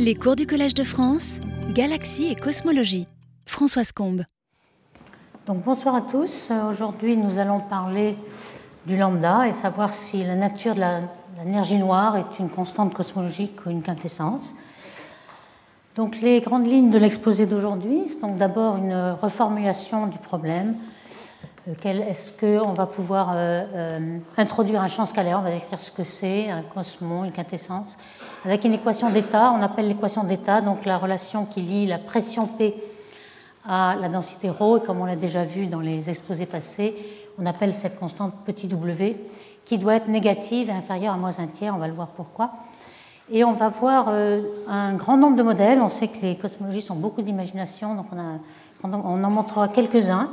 Les cours du Collège de France, Galaxie et Cosmologie. Françoise Combe. Donc bonsoir à tous. Aujourd'hui, nous allons parler du lambda et savoir si la nature de l'énergie noire est une constante cosmologique ou une quintessence. Donc les grandes lignes de l'exposé d'aujourd'hui, donc d'abord une reformulation du problème, est-ce qu'on va pouvoir euh, euh, introduire un champ scalaire? On va décrire ce que c'est, un cosmon, une quintessence, avec une équation d'état. On appelle l'équation d'état, donc la relation qui lie la pression P à la densité ρ, et comme on l'a déjà vu dans les exposés passés, on appelle cette constante petit w, qui doit être négative et inférieure à moins un tiers. On va le voir pourquoi. Et on va voir euh, un grand nombre de modèles. On sait que les cosmologistes ont beaucoup d'imagination, donc on, on en montrera quelques-uns.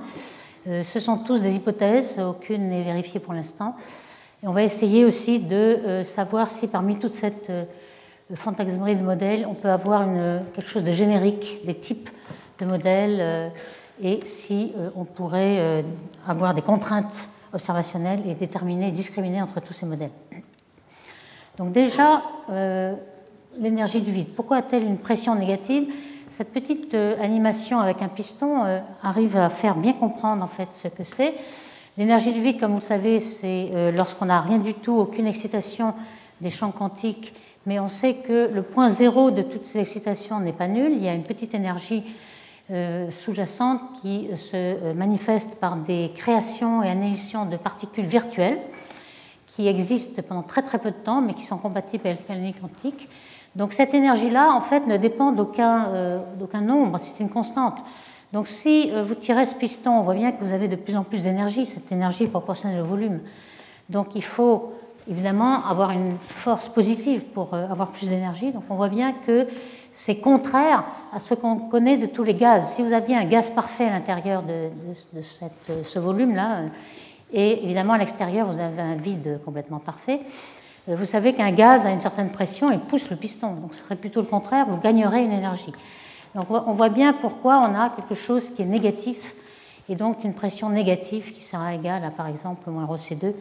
Euh, ce sont tous des hypothèses, aucune n'est vérifiée pour l'instant. Et on va essayer aussi de euh, savoir si parmi toute cette euh, fantasmerie de modèles, on peut avoir quelque chose de générique, des types de modèles, et si on pourrait avoir des contraintes observationnelles et déterminer, discriminer entre tous ces modèles. Donc déjà, l'énergie du vide. Pourquoi a-t-elle une pression négative? Cette petite euh, animation avec un piston euh, arrive à faire bien comprendre en fait ce que c'est. L'énergie du vide, comme vous le savez, c'est euh, lorsqu'on n'a rien du tout, aucune excitation des champs quantiques, mais on sait que le point zéro de toutes ces excitations n'est pas nul. Il y a une petite énergie sous-jacente qui se manifeste par des créations et annihilations de particules virtuelles qui existent pendant très très peu de temps, mais qui sont compatibles avec la quantique. Donc cette énergie-là, en fait, ne dépend d'aucun euh, nombre, c'est une constante. Donc si euh, vous tirez ce piston, on voit bien que vous avez de plus en plus d'énergie, cette énergie est proportionnelle au volume. Donc il faut évidemment avoir une force positive pour euh, avoir plus d'énergie. Donc on voit bien que c'est contraire à ce qu'on connaît de tous les gaz. Si vous aviez un gaz parfait à l'intérieur de, de, cette, ce volume-là, et évidemment à l'extérieur vous avez un vide complètement parfait, euh, vous savez qu'un gaz a une certaine pression et pousse le piston. Donc ce serait plutôt le contraire, vous gagnerez une énergie. Donc on voit bien pourquoi on a quelque chose qui est négatif et donc une pression négative qui sera égale à par exemple moins ρC2.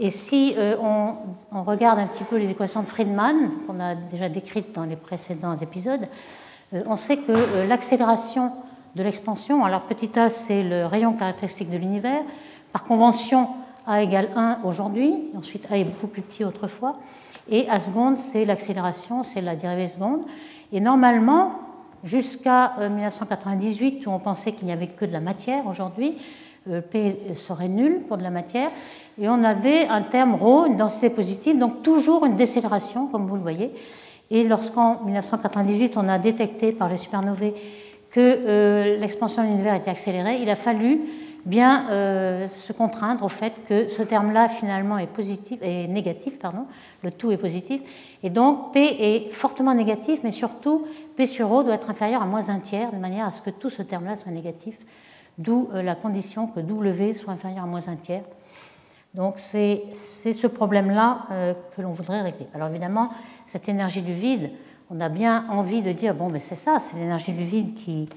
Et si euh, on, regarde un petit peu les équations de Friedman, qu'on a déjà décrites dans les précédents épisodes, euh, on sait que l'accélération de l'expansion, alors petit a c'est le rayon caractéristique de l'univers, par convention a égale 1 aujourd'hui, ensuite A est beaucoup plus petit autrefois, et A seconde, c'est l'accélération, c'est la dérivée seconde. Et normalement, jusqu'à 1998, euh, où on pensait qu'il n'y avait que de la matière aujourd'hui, euh, P serait nul pour de la matière, et on avait un terme ρ, une densité positive, donc toujours une décélération, comme vous le voyez. Et lorsqu'en 1998, on a détecté par les supernovae que euh, l'expansion de l'univers était accélérée, il a fallu bien euh, se contraindre au fait que ce terme-là finalement est positif et négatif, pardon, le tout est positif, et donc P est fortement négatif, mais surtout P sur O doit être inférieur à moins un tiers, de manière à ce que tout ce terme-là soit négatif, d'où euh, la condition que W soit inférieur à moins un tiers. Donc c'est ce problème-là euh, que l'on voudrait régler. Alors évidemment, cette énergie du vide, on a bien envie de dire, bon, mais c'est ça, c'est l'énergie du vide qui,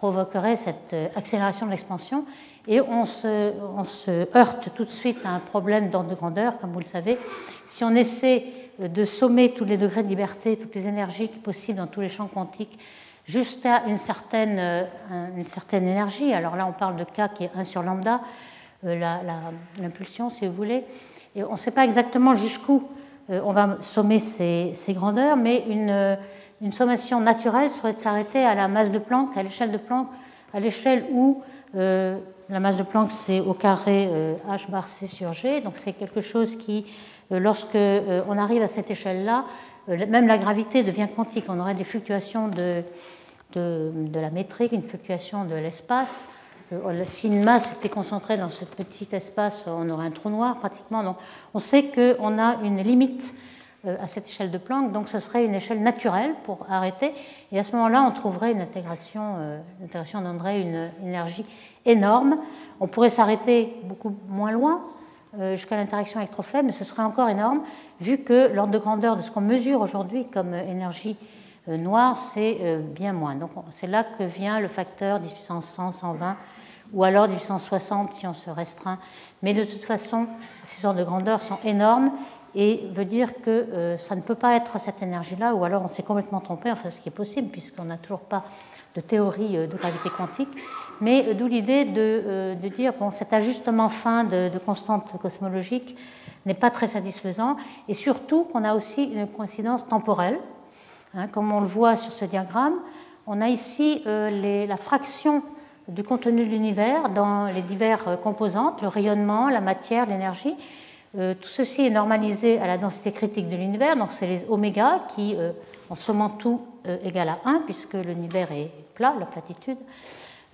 provoquerait cette euh, accélération de l'expansion. Et on se, on se, heurte tout de suite à un problème d'ordre de grandeur, comme vous le savez. Si on essaie euh, de sommer tous les degrés de liberté, toutes les énergies possibles dans tous les champs quantiques, jusqu'à une certaine, euh, une certaine énergie, alors là on parle de K qui est 1 sur lambda, l'impulsion si vous voulez, et on ne sait pas exactement jusqu'où on va sommer ces, ces grandeurs, mais une une sommation naturelle serait de s'arrêter à la masse de Planck, à l'échelle de Planck, à l'échelle où euh, la masse de Planck c'est au carré euh, h bar c sur g, donc c'est quelque chose qui, euh, lorsque on arrive à cette échelle-là, même la gravité devient quantique. On aurait des fluctuations de, de, de la métrique, une fluctuation de l'espace. Si une masse était concentrée dans ce petit espace, on aurait un trou noir pratiquement. Donc on sait qu'on a une limite euh, à cette échelle de Planck, donc ce serait une échelle naturelle pour arrêter, et à ce moment-là, on trouverait une intégration, euh, l'intégration donnerait une énergie énorme. On pourrait s'arrêter beaucoup moins loin, euh, jusqu'à l'interaction électrofaible, mais ce serait encore énorme, vu que l'ordre de grandeur de ce qu'on mesure aujourd'hui comme énergie noire, c'est bien moins. Donc c'est là que vient le facteur 10 puissance 100, 120, ou alors 10 puissance 60 si on se restreint. Mais de toute façon, ces ordres de grandeur sont énormes et veut dire que euh, ça ne peut pas être cette énergie-là, ou alors on s'est complètement trompé, enfin ce qui est possible, puisqu'on n'a toujours pas de théorie euh, de gravité quantique, mais euh, d'où l'idée de, dire bon, cet ajustement fin de, de constante cosmologique n'est pas très satisfaisant, et surtout qu'on a aussi une coïncidence temporelle, hein, comme on le voit sur ce diagramme. On a ici la fraction du contenu de l'univers dans les diverses composantes, le rayonnement, la matière, l'énergie, tout ceci est normalisé à la densité critique de l'univers, donc c'est les oméga qui, euh, en sommant tout euh, égal à 1, puisque l'univers est plat, la platitude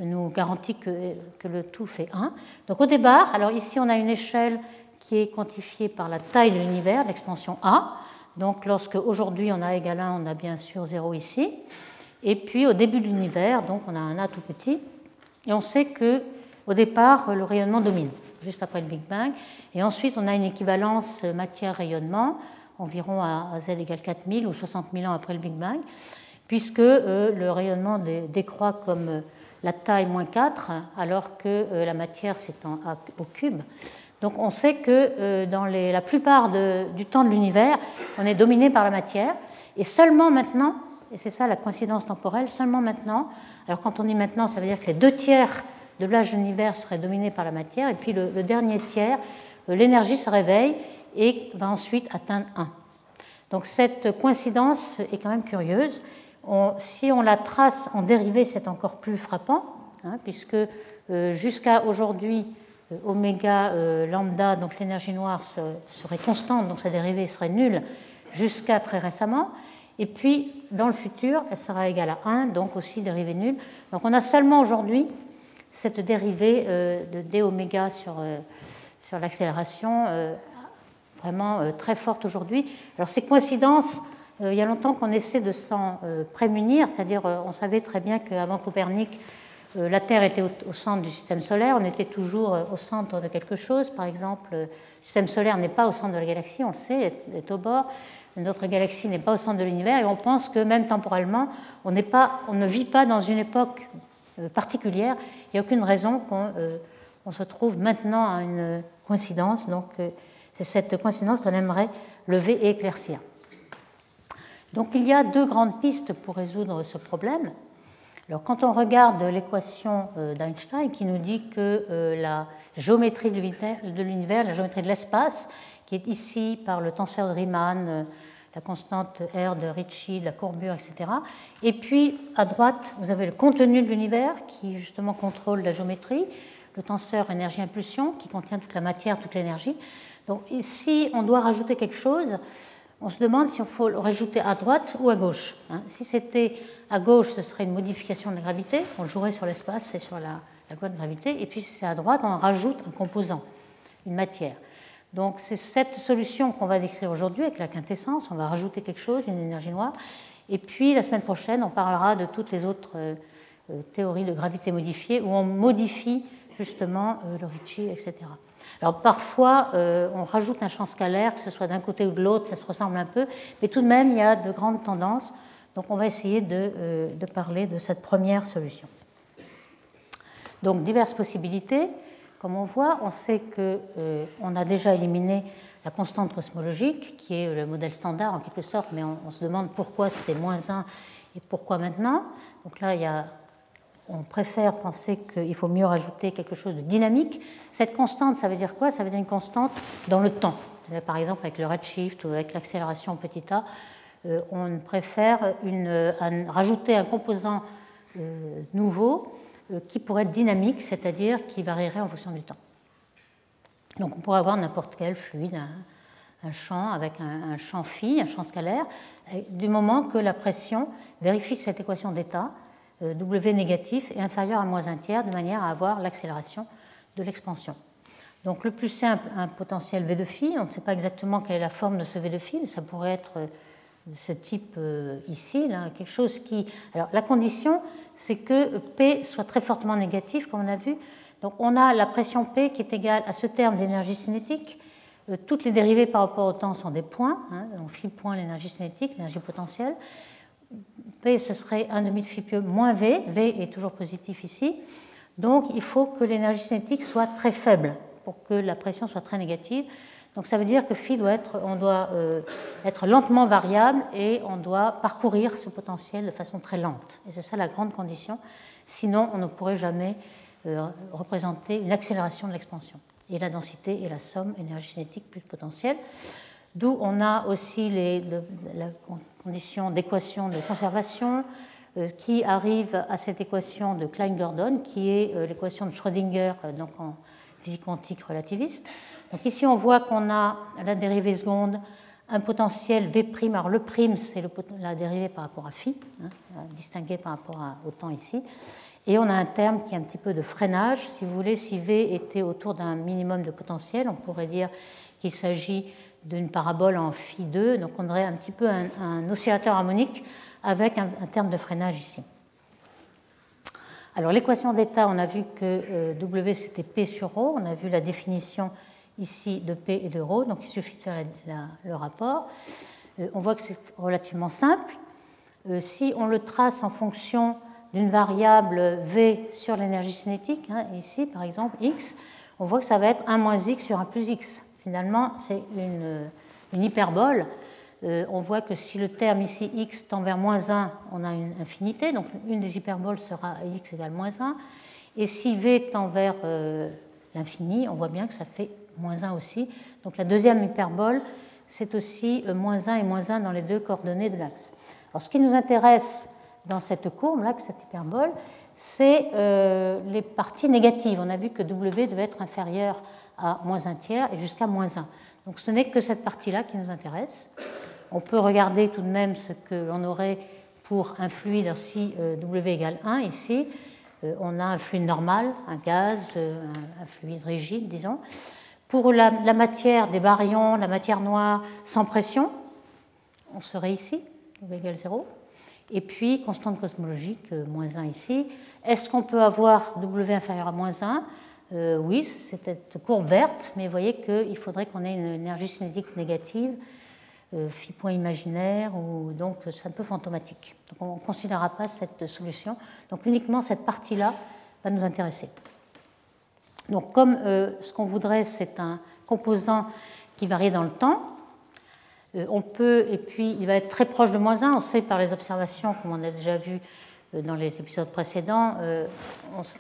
nous garantit que, le tout fait 1. Donc au départ, alors ici on a une échelle qui est quantifiée par la taille de l'univers, l'expansion A. Donc lorsque aujourd'hui on a égal à 1, on a bien sûr 0 ici. Et puis au début de l'univers, donc on a un A tout petit, et on sait que au départ le rayonnement domine juste après le Big Bang. Et ensuite, on a une équivalence matière-rayonnement, environ à z égale 4000 ou 60 000 ans après le Big Bang, puisque euh, le rayonnement décroît comme euh, la taille moins 4, alors que euh, la matière s'étend au cube. Donc on sait que dans la plupart du temps de l'univers, on est dominé par la matière, et seulement maintenant, et c'est ça la coïncidence temporelle, seulement maintenant, alors quand on dit maintenant, ça veut dire que les deux tiers de l'âge de l'univers serait dominé par la matière, et puis le, dernier tiers, euh, l'énergie se réveille et va ensuite atteindre 1. Donc cette coïncidence est quand même curieuse. si on la trace en dérivée, c'est encore plus frappant, hein, puisque euh, jusqu'à aujourd'hui, euh, oméga lambda, donc l'énergie noire, serait constante, donc sa dérivée serait nulle, jusqu'à très récemment. Et puis, dans le futur, elle sera égale à 1, donc aussi dérivée nulle. Donc on a seulement aujourd'hui cette dérivée euh, de d oméga sur, euh, sur l'accélération euh, vraiment très forte aujourd'hui. Alors ces coïncidences, il y a longtemps qu'on essaie de s'en prémunir, c'est-à-dire on savait très bien qu'avant Copernic, la Terre était au, centre du système solaire, on était toujours au centre de quelque chose. Par exemple, le système solaire n'est pas au centre de la galaxie, on le sait, est au bord. Notre galaxie n'est pas au centre de l'univers et on pense que même temporellement, on, pas, on ne vit pas dans une époque particulière. Il n'y a aucune raison qu'on euh, se trouve maintenant à une coïncidence. Donc, euh, c'est cette coïncidence qu'on aimerait lever et éclaircir. Donc, il y a deux grandes pistes pour résoudre ce problème. Alors, quand on regarde l'équation d'Einstein qui nous dit que la géométrie de l'univers, la géométrie de l'espace, qui est ici par le tenseur de Riemann, la constante R de Ricci, la courbure, etc. Et puis à droite, vous avez le contenu de l'univers qui justement contrôle la géométrie, le tenseur énergie-impulsion qui contient toute la matière, toute l'énergie. Donc ici, on doit rajouter quelque chose. On se demande si on faut le rajouter à droite ou à gauche. Hein. Si c'était à gauche, ce serait une modification de la gravité. On jouerait sur l'espace et sur la, la loi de gravité. Et puis si c'est à droite, on rajoute un composant, une matière. Donc c'est cette solution qu'on va décrire aujourd'hui avec la quintessence. On va rajouter quelque chose, une énergie noire. Et puis la semaine prochaine, on parlera de toutes les autres euh, euh, théories de gravité modifiée où on modifie justement euh, le Ricci, etc. Alors parfois, on rajoute un champ scalaire, que ce soit d'un côté ou de l'autre, ça se ressemble un peu, mais tout de même, il y a de grandes tendances. Donc on va essayer de, de parler de cette première solution. Donc diverses possibilités. Comme on voit, on sait qu'on euh, a déjà éliminé la constante cosmologique, qui est le modèle standard en quelque sorte, mais on, se demande pourquoi c'est moins 1 et pourquoi maintenant. Donc là, on préfère penser qu'il faut mieux rajouter quelque chose de dynamique. Cette constante, ça veut dire quoi? Ça veut dire une constante dans le temps. Par exemple, avec le redshift ou avec l'accélération petit a, euh, on préfère rajouter un composant euh, nouveau qui pourrait être dynamique, c'est-à-dire qui varierait en fonction du temps. Donc on pourrait avoir n'importe quel fluide, un, champ avec un, champ phi, un champ scalaire, du moment que la pression vérifie cette équation d'état, euh, W négatif est inférieur à moins un tiers, de manière à avoir l'accélération de l'expansion. Donc le plus simple, un potentiel V de phi, on ne sait pas exactement quelle est la forme de ce V de phi, mais ça pourrait être euh, ce type euh, ici, quelque chose qui. Alors la condition, c'est que P soit très fortement négatif, comme on a vu. Donc on a la pression P qui est égale à ce terme d'énergie cinétique. Euh, toutes les dérivées par rapport au temps sont des points. Hein, donc phi point l'énergie cinétique, l'énergie potentielle. P, ce serait 1 demi de phi moins V. V est toujours positif ici. Donc il faut que l'énergie cinétique soit très faible pour que la pression soit très négative. Donc ça veut dire que phi doit être, on doit euh, être lentement variable et on doit parcourir ce potentiel de façon très lente. Et c'est ça la grande condition. Sinon, on ne pourrait jamais euh, représenter une accélération de l'expansion. Et la densité est la somme énergie cinétique plus potentiel. D'où on a aussi les, la condition d'équation de conservation euh, qui arrive à cette équation de Klein-Gordon, qui est l'équation de Schrödinger donc en physique quantique relativiste. Donc ici, on voit qu'on a la dérivée seconde un potentiel V'. Alors le prime, c'est la dérivée par rapport à phi, hein, distingué par rapport au temps ici. Et on a un terme qui est un petit peu de freinage. Si vous voulez, si V était autour d'un minimum de potentiel, on pourrait dire qu'il s'agit d'une parabole en phi 2. Donc on aurait un petit peu un, oscillateur harmonique avec un, terme de freinage ici. Alors l'équation d'état, on a vu que euh, W c'était P sur ρ. On a vu la définition ici de P et de ρ, donc il suffit de faire le rapport. Euh, on voit que c'est relativement simple. Euh, si on le trace en fonction d'une variable V sur l'énergie cinétique, hein, ici par exemple x, on voit que ça va être 1 moins x sur 1 plus x. Finalement, c'est une, hyperbole. Euh, on voit que si le terme ici x tend vers moins 1, on a une infinité, donc une des hyperboles sera x égale moins 1. Et si v tend vers l'infini, on voit bien que ça fait moins 1 aussi. Donc la deuxième hyperbole, c'est aussi euh, moins 1 et moins 1 dans les deux coordonnées de l'axe. Alors ce qui nous intéresse dans cette courbe, là, cette hyperbole, c'est euh, les parties négatives. On a vu que W devait être inférieur à moins 1 tiers et jusqu'à moins 1. Donc ce n'est que cette partie-là qui nous intéresse. On peut regarder tout de même ce que l'on aurait pour un fluide si euh, W égale 1 ici. on a un fluide normal, un gaz, un fluide rigide, disons. Pour la, matière des baryons, la matière noire sans pression, on serait ici, W égale 0. Et puis, constante cosmologique, euh, moins 1 ici. Est-ce qu'on peut avoir W inférieur à moins 1 euh, Oui, c'est cette courbe verte, mais vous voyez qu'il faudrait qu'on ait une énergie cinétique négative, euh, phi point imaginaire, ou donc c'est un peu fantomatique. Donc on ne considérera pas cette solution. Donc uniquement cette partie-là va nous intéresser. Donc comme euh, ce qu'on voudrait, c'est un composant qui varie dans le temps, euh, on peut, et puis il va être très proche de moins 1, on sait par les observations, comme on a déjà vu euh, dans les épisodes précédents,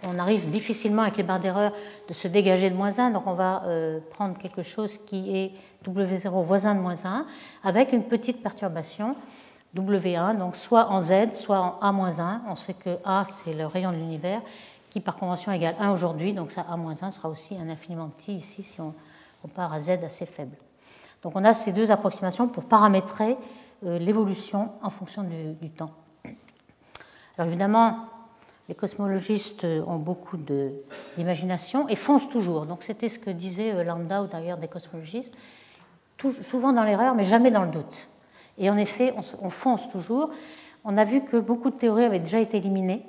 on, arrive difficilement avec les barres d'erreur de se dégager de moins 1, donc on va prendre quelque chose qui est W0 voisin de moins 1, avec une petite perturbation. W1, donc soit en Z, soit en A-1. On sait que A, c'est le rayon de l'univers, qui par convention égale 1 aujourd'hui, donc ça A-1 sera aussi un infiniment petit ici si on, part à Z assez faible. Donc on a ces deux approximations pour paramétrer euh, l'évolution en fonction du, temps. Alors évidemment, les cosmologistes ont beaucoup d'imagination et foncent toujours. Donc c'était ce que disait euh, Lambda ou d'ailleurs des cosmologistes, souvent dans l'erreur mais jamais dans le doute. Et en effet, on, on fonce toujours. On a vu que beaucoup de théories avaient déjà été éliminées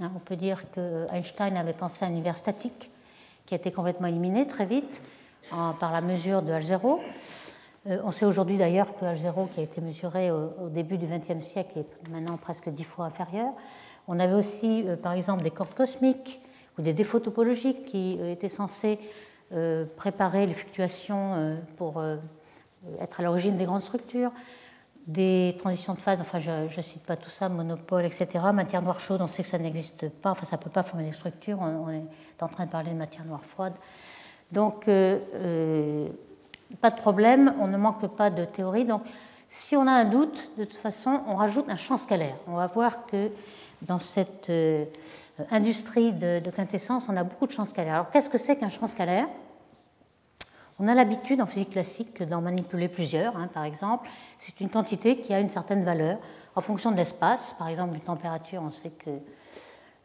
on peut dire que Einstein avait pensé à un univers statique qui a été complètement éliminé très vite par la mesure de H0. Euh, on sait aujourd'hui d'ailleurs que H0, qui a été mesuré au, début du XXe siècle, est maintenant presque dix fois inférieur. On avait aussi, euh, par exemple, des cordes cosmiques ou des défauts topologiques qui euh, étaient censés préparer les fluctuations pour être à l'origine des grandes structures des transitions de phase, enfin je ne cite pas tout ça, monopole, etc. Matière noire chaude, on sait que ça n'existe pas, enfin ça ne peut pas former des structures, on, est en train de parler de matière noire froide. Donc euh, euh, pas de problème, on ne manque pas de théorie. Donc si on a un doute, de toute façon, on rajoute un champ scalaire. On va voir que dans cette euh, industrie de, de, quintessence, on a beaucoup de champs scalaires. Alors qu'est-ce que c'est qu'un champ scalaire? On a l'habitude en physique classique d'en manipuler plusieurs, hein, par exemple. C'est une quantité qui a une certaine valeur en fonction de l'espace. Par exemple, une température, on sait que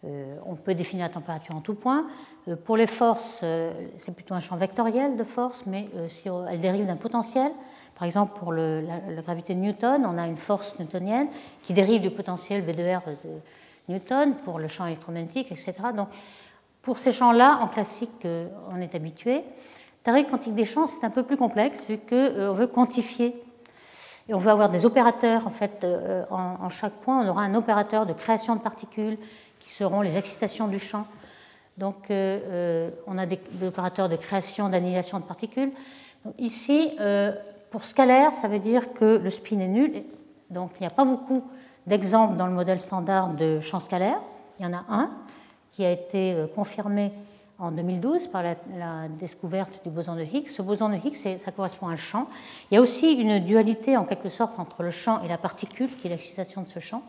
euh, on peut définir la température en tout point. Euh, pour les forces, euh, c'est plutôt un champ vectoriel de force, mais si elle dérive d'un potentiel, par exemple pour la, gravité de Newton, on a une force newtonienne qui dérive du potentiel V de R de Newton pour le champ électromagnétique, etc. Donc pour ces champs-là, en classique, on est habitué. Théorie quantique des champs, c'est un peu plus complexe vu qu'on euh, veut quantifier. Et on veut avoir des opérateurs, en fait, euh, en, chaque point, on aura un opérateur de création de particules qui seront les excitations du champ. Donc, euh, on a des, opérateurs de création, d'annihilation de particules. ici, pour scalaire, ça veut dire que le spin est nul. Donc il n'y a pas beaucoup d'exemples dans le modèle standard de champ scalaire. Il y en a un qui a été confirmé en 2012 par la, découverte du boson de Higgs. Ce boson de Higgs, ça correspond à un champ. Il y a aussi une dualité en quelque sorte entre le champ et la particule, qui est l'excitation de ce champ.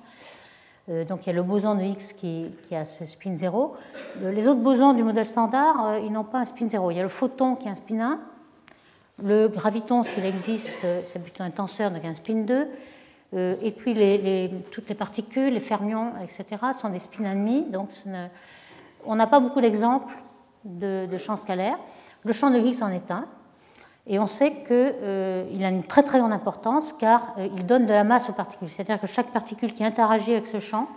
Euh, donc il y a le boson de Higgs qui, a ce spin 0. Euh, les autres bosons du modèle standard, euh, ils n'ont pas un spin 0. Il y a le photon qui a un spin 1. Le graviton, s'il existe, c'est plutôt un tenseur, donc un spin 2. Et puis toutes les particules, les fermions, etc., sont des spins 1,5. Donc on n'a pas beaucoup d'exemples de, champ scalaire. Le champ de Higgs en est un. Et on sait qu'il euh, a une très très grande importance car euh, il donne de la masse aux particules. C'est-à-dire que chaque particule qui interagit avec ce champ,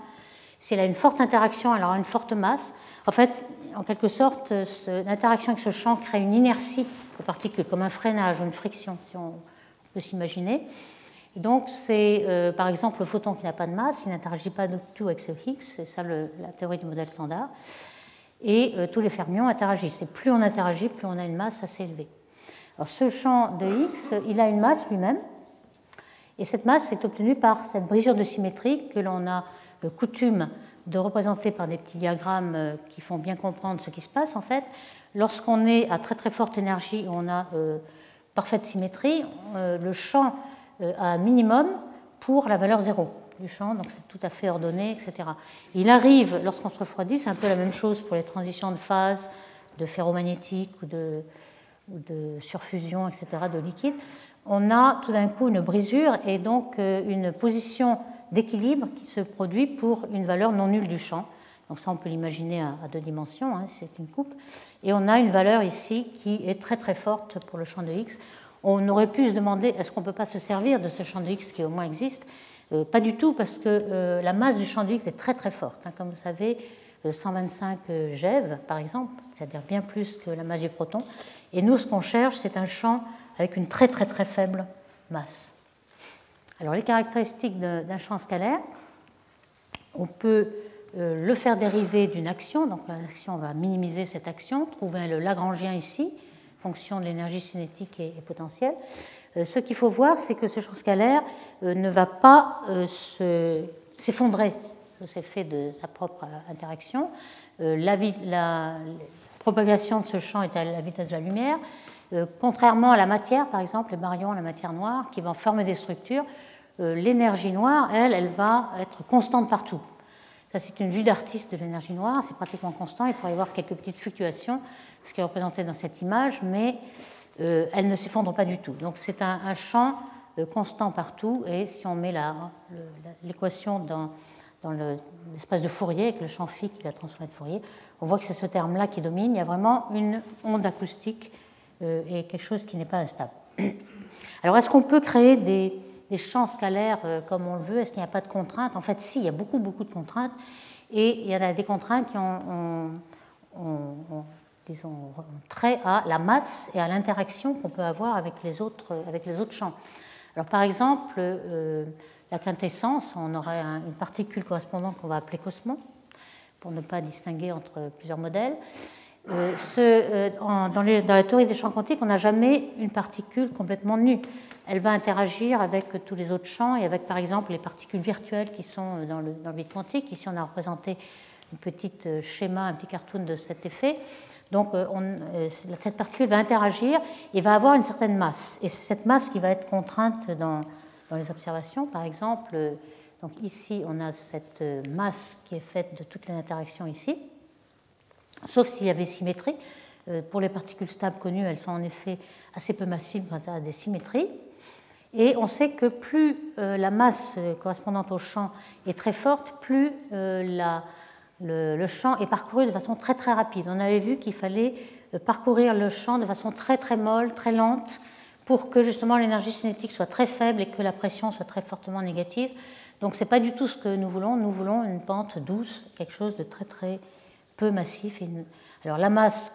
si elle a une forte interaction, elle aura une forte masse. En fait, en quelque sorte, l'interaction avec ce champ crée une inertie aux particules, comme un freinage ou une friction, si on peut s'imaginer. Donc, c'est euh, par exemple le photon qui n'a pas de masse, il n'interagit pas du tout avec ce Higgs, c'est ça la théorie du modèle standard et euh, tous les fermions interagissent. Et plus on interagit, plus on a une masse assez élevée. Alors ce champ de X, il a une masse lui-même, et cette masse est obtenue par cette brisure de symétrie que l'on a euh, coutume de représenter par des petits diagrammes euh, qui font bien comprendre ce qui se passe en fait. Lorsqu'on est à très très forte énergie, on a parfaite symétrie, le champ a un minimum pour la valeur zéro champ, donc c'est tout à fait ordonné, etc. Il arrive, lorsqu'on se refroidit, c'est un peu la même chose pour les transitions de phase, de ferromagnétique ou de, de surfusion, etc., de liquide. On a tout d'un coup une brisure et donc euh, une position d'équilibre qui se produit pour une valeur non nulle du champ. Donc ça, on peut l'imaginer à, deux dimensions, hein, c'est une coupe. Et on a une valeur ici qui est très très forte pour le champ de X. On aurait pu se demander, est-ce qu'on ne peut pas se servir de ce champ de X qui au moins existe? Euh, pas du tout, parce que euh, la masse du champ de Higgs est très très forte. Hein. Comme vous savez, 125 euh, GeV, par exemple, c'est-à-dire bien plus que la masse du proton. Et nous, ce qu'on cherche, c'est un champ avec une très très très faible masse. Alors, les caractéristiques d'un champ scalaire, on peut le faire dériver d'une action. Donc, l'action, on va minimiser cette action, trouver le Lagrangien ici, fonction de l'énergie cinétique et potentielle. Euh, ce qu'il faut voir, c'est que ce champ scalaire euh, ne va pas euh, s'effondrer sous effet de sa propre interaction. La, la, propagation de ce champ est à la vitesse de la lumière. Contrairement à la matière, par exemple, les baryons, la matière noire, qui vont former des structures, l'énergie noire, elle, elle va être constante partout. Ça, c'est une vue d'artiste de l'énergie noire, c'est pratiquement constant. Il pourrait y avoir quelques petites fluctuations, ce qui est représenté dans cette image, mais euh, elles ne s'effondrent pas du tout. Donc c'est un, champ euh, constant partout, et si on met l'équation dans, l'espace de Fourier, avec le champ phi qui la transformé de Fourier, on voit que c'est ce terme-là qui domine. Il y a vraiment une onde acoustique euh, et quelque chose qui n'est pas instable. Alors est-ce qu'on peut créer des, champs scalaires comme on le veut Est-ce qu'il n'y a pas de contraintes? En fait, si, il y a beaucoup, beaucoup de contraintes. Et il y en a des contraintes qui ont disons, trait à la masse et à l'interaction qu'on peut avoir avec les autres, avec les autres champs. Alors, par exemple, euh, la quintessence, on aurait une particule correspondante qu'on va appeler cosmon, pour ne pas distinguer entre plusieurs modèles. Euh, euh, dans, dans, la théorie des champs quantiques, on n'a jamais une particule complètement nue. Elle va interagir avec tous les autres champs et avec, par exemple, les particules virtuelles qui sont dans le, dans le bit quantique. Ici, on a représenté un petit schéma, un petit cartoon de cet effet. Donc euh, euh, cette particule va interagir et va avoir une certaine masse. Et c'est cette masse qui va être contrainte dans, les observations. Par exemple, euh, donc ici, on a cette masse qui est faite de toutes les interactions ici, sauf s'il y avait symétrie. Pour les particules stables connues, elles sont en effet assez peu massives y a des symétries. Et on sait que plus la masse correspondante au champ est très forte, plus la, le, champ est parcouru de façon très très rapide. On avait vu qu'il fallait euh, parcourir le champ de façon très très molle, très lente, pour que justement l'énergie cinétique soit très faible et que la pression soit très fortement négative. Donc ce n'est pas du tout ce que nous voulons. Nous voulons une pente douce, quelque chose de très très peu massif. Alors la masse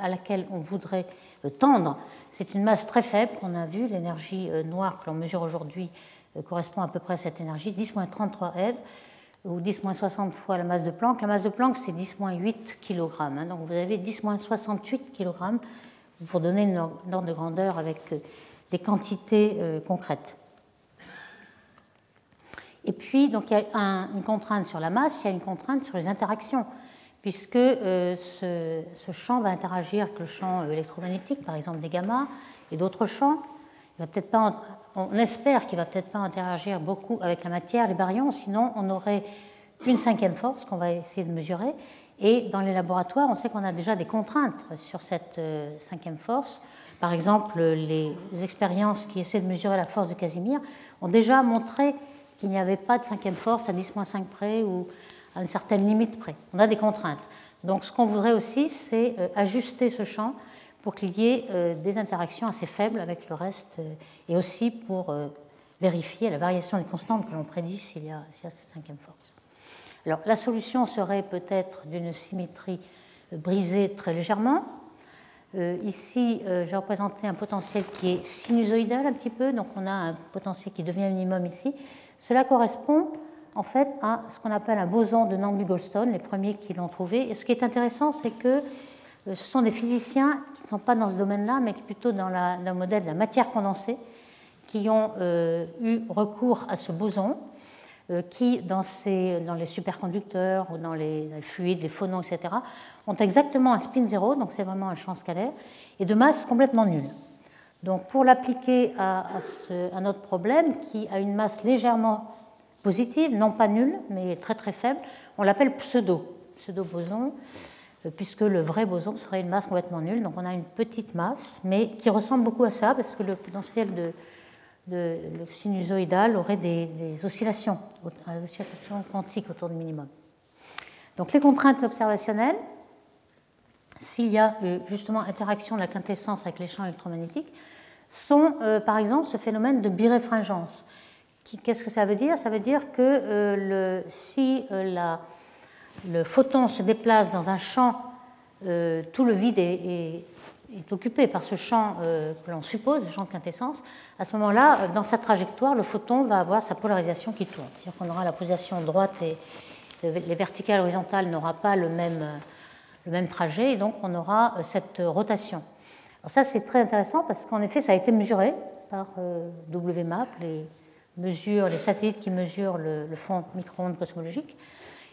à laquelle on voudrait euh, tendre, c'est une masse très faible qu'on a vu. L'énergie euh, noire que l'on mesure aujourd'hui correspond à peu près à cette énergie, 10-33 eV ou 10-60 fois la masse de Planck. La masse de Planck, c'est 10-8 kg. Hein. donc vous avez 10-68 kg pour donner une ordre de grandeur avec des quantités concrètes. Et puis, donc, il y a une contrainte sur la masse, il y a une contrainte sur les interactions, puisque ce, ce, champ va interagir avec le champ électromagnétique, par exemple des gamma, et d'autres champs. Il va pas on espère qu'il va peut-être pas interagir beaucoup avec la matière, les baryons, sinon on aurait une cinquième force qu'on va essayer de mesurer. Et dans les laboratoires, on sait qu'on a déjà des contraintes sur cette euh, cinquième force. Par exemple, les expériences qui essaient de mesurer la force de Casimir ont déjà montré qu'il n'y avait pas de cinquième force à 10-5 près ou à une certaine limite près. On a des contraintes. Donc ce qu'on voudrait aussi, c'est euh, ajuster ce champ pour qu'il y ait euh, des interactions assez faibles avec le reste euh, et aussi pour vérifier la variation des constantes que l'on prédit s'il y, a cette cinquième force. Alors la solution serait peut-être d'une symétrie brisée très légèrement. ici, j'ai représenté un potentiel qui est sinusoïdal un petit peu, donc on a un potentiel qui devient minimum ici. Cela correspond en fait à ce qu'on appelle un boson de Nambu-Goldstone, les premiers qui l'ont trouvé. Et ce qui est intéressant, c'est que ce sont des physiciens qui ne sont pas dans ce domaine-là, mais plutôt dans, le modèle de la matière condensée, qui ont euh, eu recours à ce boson, euh, qui, dans, les superconducteurs ou dans les, fluides, les phonons, etc., ont exactement un spin zéro, donc c'est vraiment un champ scalaire, et de masse complètement nulle. Donc pour l'appliquer à, à, notre problème, qui a une masse légèrement positive, non pas nulle, mais très très faible, on l'appelle pseudo, pseudo-boson. Euh, puisque le vrai boson serait une masse complètement nulle. Donc on a une petite masse, mais qui ressemble beaucoup à ça, parce que le potentiel de, de sinusoïdal aurait des, oscillations, des oscillations quantiques autour du minimum. Donc les contraintes observationnelles, s'il y a euh, justement interaction de la quintessence avec les champs électromagnétiques, sont euh, par exemple ce phénomène de biréfringence. Qu'est-ce que ça veut dire? Ça veut dire que le, si la le photon se déplace dans un champ, euh, tout le vide est, occupé par ce champ euh, que l'on suppose, le champ de quintessence, à ce moment-là, euh, dans sa trajectoire, le photon va avoir sa polarisation qui tourne. C'est-à-dire qu'on aura la position droite et les verticales horizontales n'aura pas le même, le même trajet, et donc on aura cette rotation. Alors ça, c'est très intéressant parce qu'en effet, ça a été mesuré par WMAP, les mesures, les satellites qui mesurent le, fond micro-ondes cosmologiques.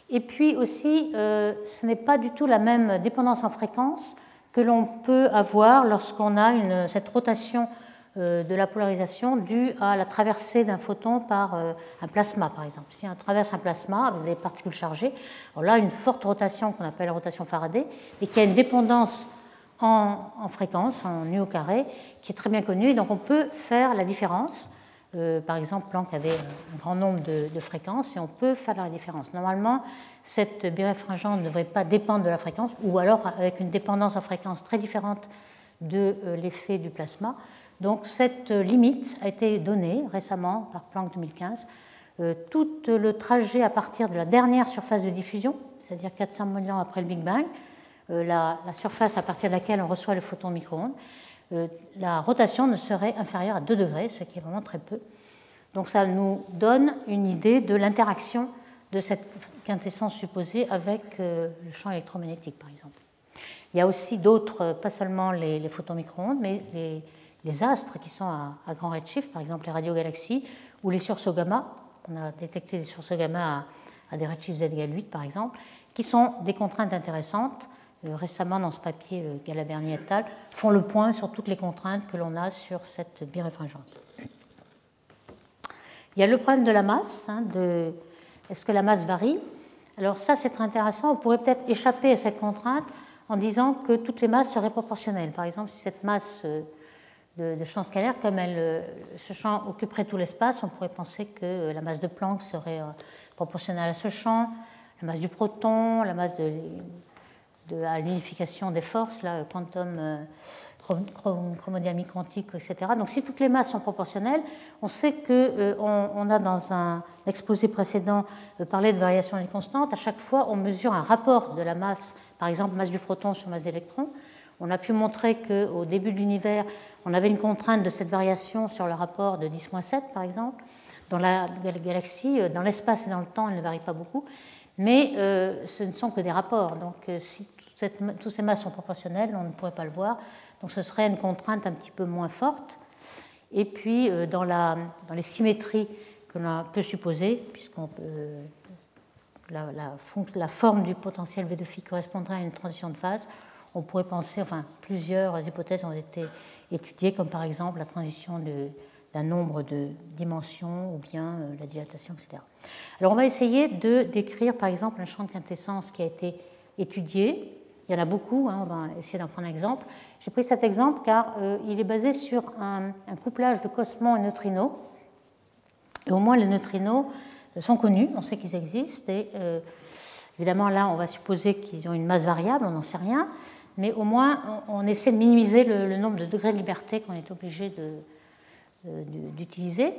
Et puis aussi, euh, ce n'est pas du tout la même dépendance en fréquence que l'on peut avoir lorsqu'on a cette rotation euh, de la polarisation due à la traversée d'un photon par euh, un plasma, par exemple. Si on traverse un plasma avec des particules chargées, on a une forte rotation qu'on appelle la rotation Faraday, et qui a une dépendance en, en fréquence, en nu au carré, qui est très bien connue. Et donc on peut faire la différence euh, par exemple, Planck avait un grand nombre de, fréquences et on peut faire la différence. Normalement, cette biréfringence ne devrait pas dépendre de la fréquence ou alors avec une dépendance en fréquence très différente de euh, l'effet du plasma. Donc cette limite a été donnée récemment par Planck 2015. Euh, tout le trajet à partir de la dernière surface de diffusion, c'est-à-dire 400 millions après le Big Bang, la, la, surface à partir de laquelle on reçoit le photon micro-ondes, euh, la rotation ne serait inférieure à 2 degrés, ce qui est vraiment très peu. Donc ça nous donne une idée de l'interaction de cette quintessence supposée avec euh, le champ électromagnétique, par exemple. Il y a aussi d'autres, pas seulement les, photons micro-ondes, mais les, astres qui sont à, grand redshift, par exemple les radiogalaxies ou les sursauts gamma. On a détecté des sursauts gamma à, à des redshifts z égale 8, par exemple, qui sont des contraintes intéressantes euh, récemment dans ce papier, Galaberni et al., font le point sur toutes les contraintes que l'on a sur cette biréfringence. Il y a le problème de la masse, hein, de est-ce que la masse varie? Alors ça, c'est très intéressant. On pourrait peut-être échapper à cette contrainte en disant que toutes les masses seraient proportionnelles. Par exemple, si cette masse euh, de, champ scalaire, comme elle, euh, ce champ occuperait tout l'espace, on pourrait penser que la masse de Planck serait proportionnelle à ce champ, la masse du proton, la masse de à l'unification des forces, là, quantum, euh, chromodynamique quantique, etc. Donc si toutes les masses sont proportionnelles, on sait qu'on euh, a dans un exposé précédent euh, parlé de variation des constantes. À chaque fois, on mesure un rapport de la masse, par exemple masse du proton sur masse d'électron. On a pu montrer qu'au début de l'univers, on avait une contrainte de cette variation sur le rapport de 10-7, par exemple. Dans la galaxie, dans l'espace et dans le temps, elle ne varie pas beaucoup. Mais ce ne sont que des rapports. Donc si toutes ces masses sont proportionnelles, on ne pourrait pas le voir. Donc ce serait une contrainte un petit peu moins forte. Et puis dans, la, dans les symétries que l'on peut supposer, puisqu'on la, la, forme du potentiel V de phi correspondrait à une transition de phase, on pourrait penser, enfin plusieurs hypothèses ont été étudiées, comme par exemple la transition d'un nombre de dimensions ou bien euh, la dilatation, etc. Alors on va essayer de décrire par exemple un champ de quintessence qui a été étudié. Il y en a beaucoup, hein, on va essayer d'en prendre un exemple. J'ai pris cet exemple car euh, il est basé sur un, couplage de cosmons et neutrinos. Et au moins les neutrinos sont connus, on sait qu'ils existent. Et euh, évidemment, là, on va supposer qu'ils ont une masse variable, on n'en sait rien. Mais au moins, on, essaie de minimiser le, nombre de degrés de liberté qu'on est obligé d'utiliser.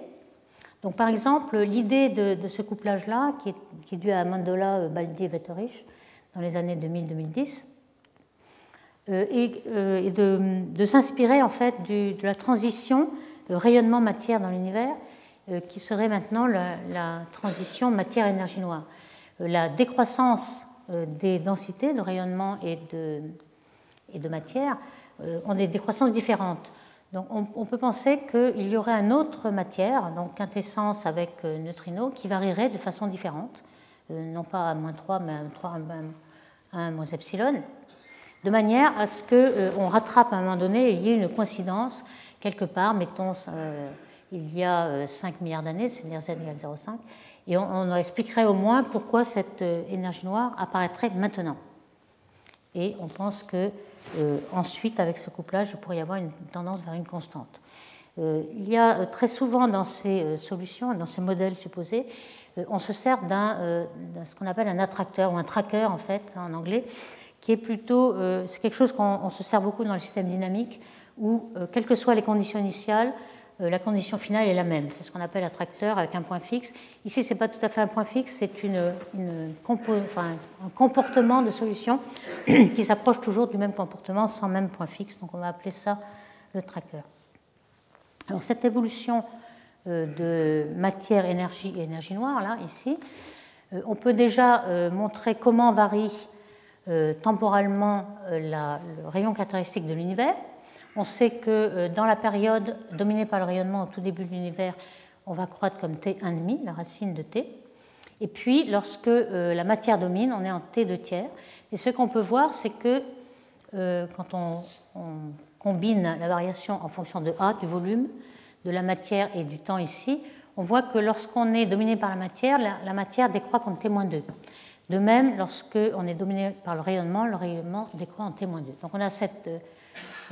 Donc, par exemple, l'idée de, ce couplage-là, qui est, due à Mandola, Baldi et Wetterich dans les années 2000-2010, euh, est, euh, de, s'inspirer en fait de la transition rayonnement-matière dans l'univers euh, qui serait maintenant la, transition matière-énergie noire. Euh, la décroissance euh, des densités de rayonnement et de, et matière ont des décroissances différentes. Donc on, peut penser qu'il y aurait une autre matière, donc quintessence avec neutrinos, qui varierait de façon différente, non pas à moins 3, mais à 3, à 1 moins epsilon, de manière à ce qu'on rattrape à un moment donné il y ait une coïncidence quelque part, mettons il y a 5 euh, milliards d'années, c'est-à-dire z égale 0,5, et on, expliquerait au moins pourquoi cette euh, énergie noire apparaîtrait maintenant. Et on pense que euh, ensuite, avec ce couplage, il pourrait y avoir une tendance vers une constante. il y a très souvent dans ces solutions, dans ces modèles supposés, on se sert d'un ce qu'on appelle un attracteur ou un tracker en fait en anglais, qui est plutôt c'est quelque chose qu'on se sert beaucoup dans le système dynamique où quelles que soient les conditions initiales, euh, la condition finale est la même. C'est ce qu'on appelle attracteur avec un point fixe. Ici, ce n'est pas tout à fait un point fixe, c'est une, un comportement de solution qui s'approche toujours du même comportement sans même point fixe. Donc on va appeler ça le tracker. Alors cette évolution euh, de matière, énergie et énergie noire, là, ici, euh, on peut déjà montrer comment varie temporalement le rayon caractéristique de l'univers on sait que euh, dans la période dominée par le rayonnement au tout début de l'univers, on va croître comme T1,5, la racine de T. Et puis, lorsque euh, la matière domine, on est en T2 tiers. Et ce qu'on peut voir, c'est que euh, quand on, combine la variation en fonction de A, du volume, de la matière et du temps ici, on voit que lorsqu'on est dominé par la matière, la, matière décroît comme T-2. De même, lorsqu'on est dominé par le rayonnement, le rayonnement décroît en T-2. Donc on a cette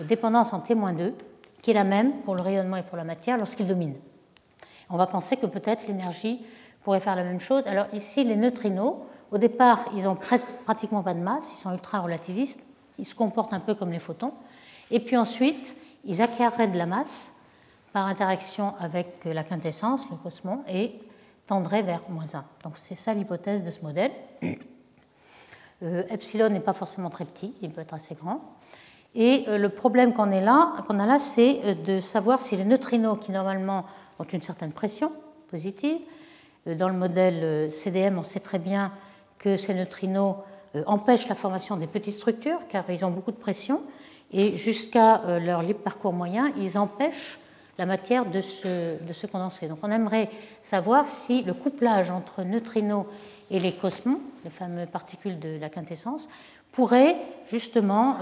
dépendance en T-2, qui est la même pour le rayonnement et pour la matière lorsqu'ils dominent. On va penser que peut-être l'énergie pourrait faire la même chose. Alors ici, les neutrinos, au départ, ils n'ont pratiquement pas de masse, ils sont ultra relativistes, ils se comportent un peu comme les photons, et puis ensuite, ils acquéreraient de la masse par interaction avec la quintessence, le cosmon, et tendraient vers moins 1. Donc c'est ça l'hypothèse de ce modèle. Euh, epsilon n'est pas forcément très petit, il peut être assez grand. Et euh, le problème qu'on a là, c'est euh, de savoir si les neutrinos, qui normalement ont une certaine pression positive, euh, dans le modèle CDM, on sait très bien que ces neutrinos empêchent la formation des petites structures, car ils ont beaucoup de pression, et jusqu'à leur libre parcours moyen, ils empêchent la matière de se, de se, condenser. Donc on aimerait savoir si le couplage entre neutrinos et les cosmons, les fameuses particules de la quintessence, pourrait justement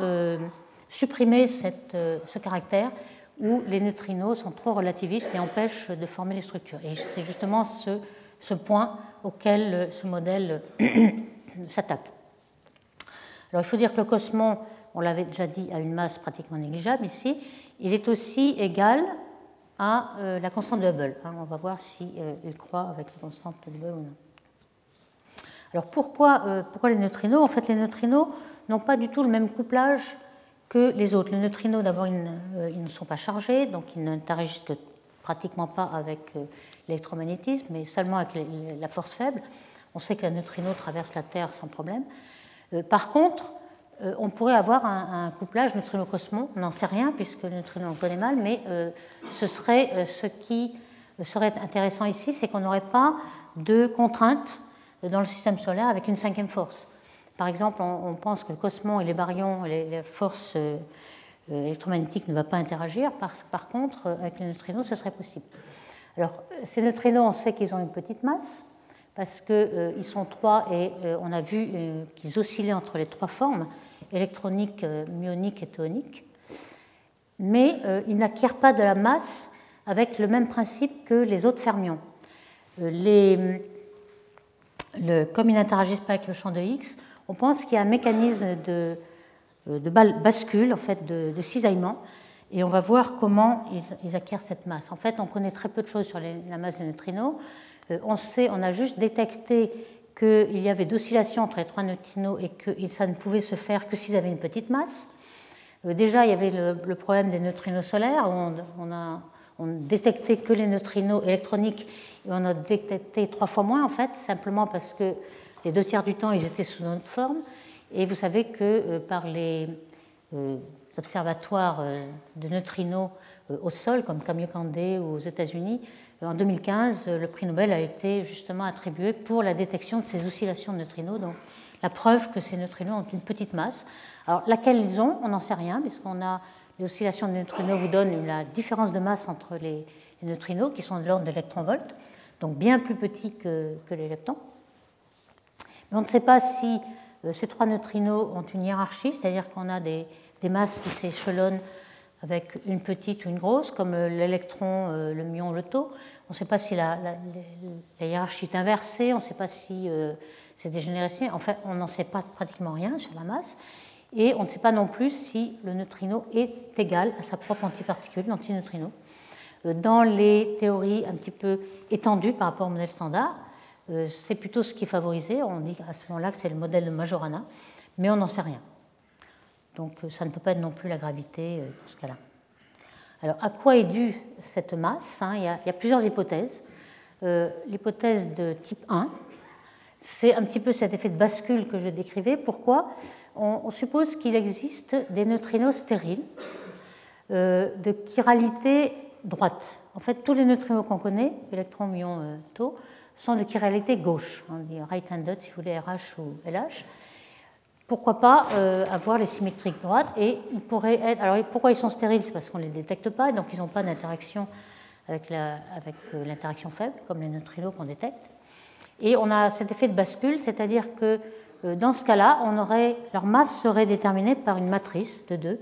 supprimer euh, ce caractère où les neutrinos sont trop relativistes et empêchent de former les structures. Et c'est justement ce, ce, point auquel euh, ce modèle s'attaque. Alors il faut dire que le cosmon, on l'avait déjà dit, a une masse pratiquement négligeable ici. Il est aussi égal à euh, la constante de Hubble. Hein, on va voir s'il si, croît avec la constante de Hubble ou non. Alors pourquoi, pourquoi les neutrinos? En fait, les neutrinos n'ont pas du tout le même couplage que les autres. Les neutrinos, d'abord, euh, ils, ne sont pas chargés, donc ils n'interagissent pratiquement pas avec euh, l'électromagnétisme, mais seulement avec la force faible. On sait qu'un neutrino traverse la Terre sans problème. Euh, par contre, on pourrait avoir un, couplage neutrino-cosmon. On n'en sait rien puisque le neutrino on connaît mal, mais ce serait ce qui serait intéressant ici, c'est qu'on n'aurait pas de contrainte dans le système solaire avec une cinquième force. Par exemple, on, pense que le cosmon et les baryons, les, forces euh, électromagnétique ne va pas interagir. Par, contre, avec les neutrinos, ce serait possible. Alors, ces neutrinos, on sait qu'ils ont une petite masse parce qu'ils sont trois et on a vu qu'ils oscillaient entre les trois formes, électronique, myonique et théonique. Mais ils n'acquièrent pas de la masse avec le même principe que les autres fermions. Les, le, comme ils n'interagissent pas avec le champ de X, on pense qu'il y a un mécanisme de, euh, bascule, en fait, de, cisaillement, et on va voir comment ils, acquièrent cette masse. En fait, on connaît très peu de choses sur la masse des neutrinos. Euh, on, sait, on a juste détecté qu'il y avait d'oscillations entre les trois neutrinos et que ça ne pouvait se faire que s'ils avaient une petite masse. Euh, déjà, il y avait le, problème des neutrinos solaires, où on, a on détectait que les neutrinos électroniques et on a détecté trois fois moins en fait, simplement parce que les deux tiers du temps ils étaient sous notre forme. Et vous savez que euh, par les euh, observatoires de neutrinos au sol, comme Kamiokande ou aux États-Unis, en 2015, le prix Nobel a été justement attribué pour la détection de ces oscillations de neutrinos, donc la preuve que ces neutrinos ont une petite masse. Alors, laquelle ils ont, on n'en sait rien, puisqu'on a les oscillations de neutrinos vous donnent la différence de masse entre les, neutrinos, qui sont de l'ordre d'électronvolts, donc bien plus petits que, les leptons. Mais on ne sait pas si euh, ces trois neutrinos ont une hiérarchie, c'est-à-dire qu'on a des, masses qui s'échelonnent avec une petite ou une grosse, comme euh, l'électron, euh, le muon, le taux. On ne sait pas si la, hiérarchie est inversée, on ne sait pas si c'est dégénéré. En fait, on n'en sait pas pratiquement rien sur la masse. Et on ne sait pas non plus si le neutrino est égal à sa propre antiparticule, l'antineutrino. Euh, dans les théories un petit peu étendues par rapport au modèle standard, euh, c'est plutôt ce qui est favorisé. On dit à ce moment-là que c'est le modèle de Majorana, mais on n'en sait rien. Donc euh, ça ne peut pas être non plus la gravité dans ce cas-là. Alors à quoi est due cette masse hein? Il, y a, plusieurs hypothèses. L'hypothèse de type 1, c'est un petit peu cet effet de bascule que je décrivais. Pourquoi? On, suppose qu'il existe des neutrinos stériles euh, de chiralité droite. En fait, tous les neutrinos qu'on connaît, électrons, muons, euh, taux, sont de chiralité gauche. On dit right-handed si vous voulez, RH ou LH. Pourquoi pas euh, avoir les symétriques droites Et ils pourraient être. Alors, pourquoi ils sont stériles? C'est parce qu'on ne les détecte pas, donc ils n'ont pas d'interaction avec l'interaction faible, comme les neutrinos qu'on détecte. Et on a cet effet de bascule, c'est-à-dire que euh, dans ce cas-là, leur masse serait déterminée par une matrice de 2.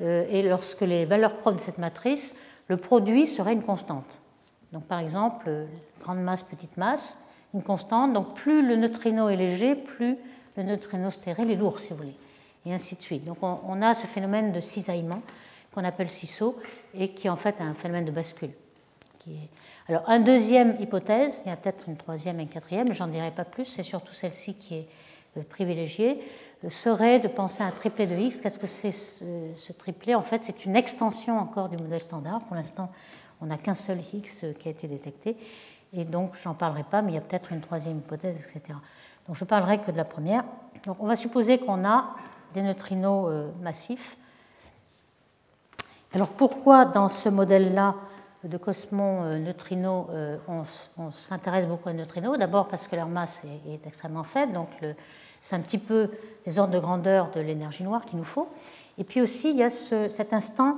Euh, et lorsque les valeurs propres de cette matrice, le produit serait une constante. Donc par exemple, euh, grande masse, petite masse, une constante. Donc plus le neutrino est léger, plus le neutrino stérile est lourd, si vous voulez. Et ainsi de suite. Donc on, a ce phénomène de cisaillement qu'on appelle ciseau et qui est en fait un phénomène de bascule. Alors, une deuxième hypothèse, il y a peut-être une troisième et une quatrième, j'en dirai pas plus, c'est surtout celle-ci qui est privilégié euh, serait de penser à un triplet de X. Qu'est-ce que c'est ce, triplet En fait, c'est une extension encore du modèle standard. Pour l'instant, on n'a qu'un seul X qui a été détecté. Et donc, j'en parlerai pas, mais il y a peut-être une troisième hypothèse, etc. Donc, je parlerai que de la première. Donc, on va supposer qu'on a des neutrinos euh, massifs. Alors, pourquoi dans ce modèle-là de Cosmon euh, neutrinos, on, s'intéresse beaucoup aux neutrinos? D'abord parce que leur masse est, extrêmement faible, donc c'est un petit peu les ordres de grandeur de l'énergie noire qu'il nous faut. Et puis aussi, il y a cet instant,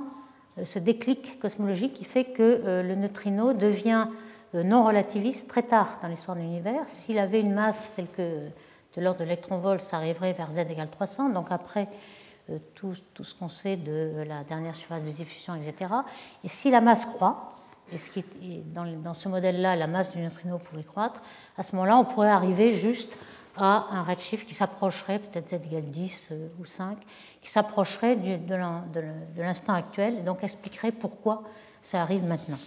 euh, ce déclic cosmologique qui fait que euh, le neutrino devient euh, non relativiste très tard dans l'histoire de l'univers. S'il avait une masse telle que de l'ordre de l'électron-volt, ça arriverait vers z égale 300, donc après tout, ce qu'on sait de la dernière surface de diffusion, etc. Et si la masse croît, et dans, ce modèle-là, la masse du neutrino pourrait croître, à ce moment-là, on pourrait arriver juste à un redshift qui s'approcherait, peut-être z égale 10 euh, ou 5, qui s'approcherait de l'instant actuel et donc expliquerait pourquoi ça arrive maintenant.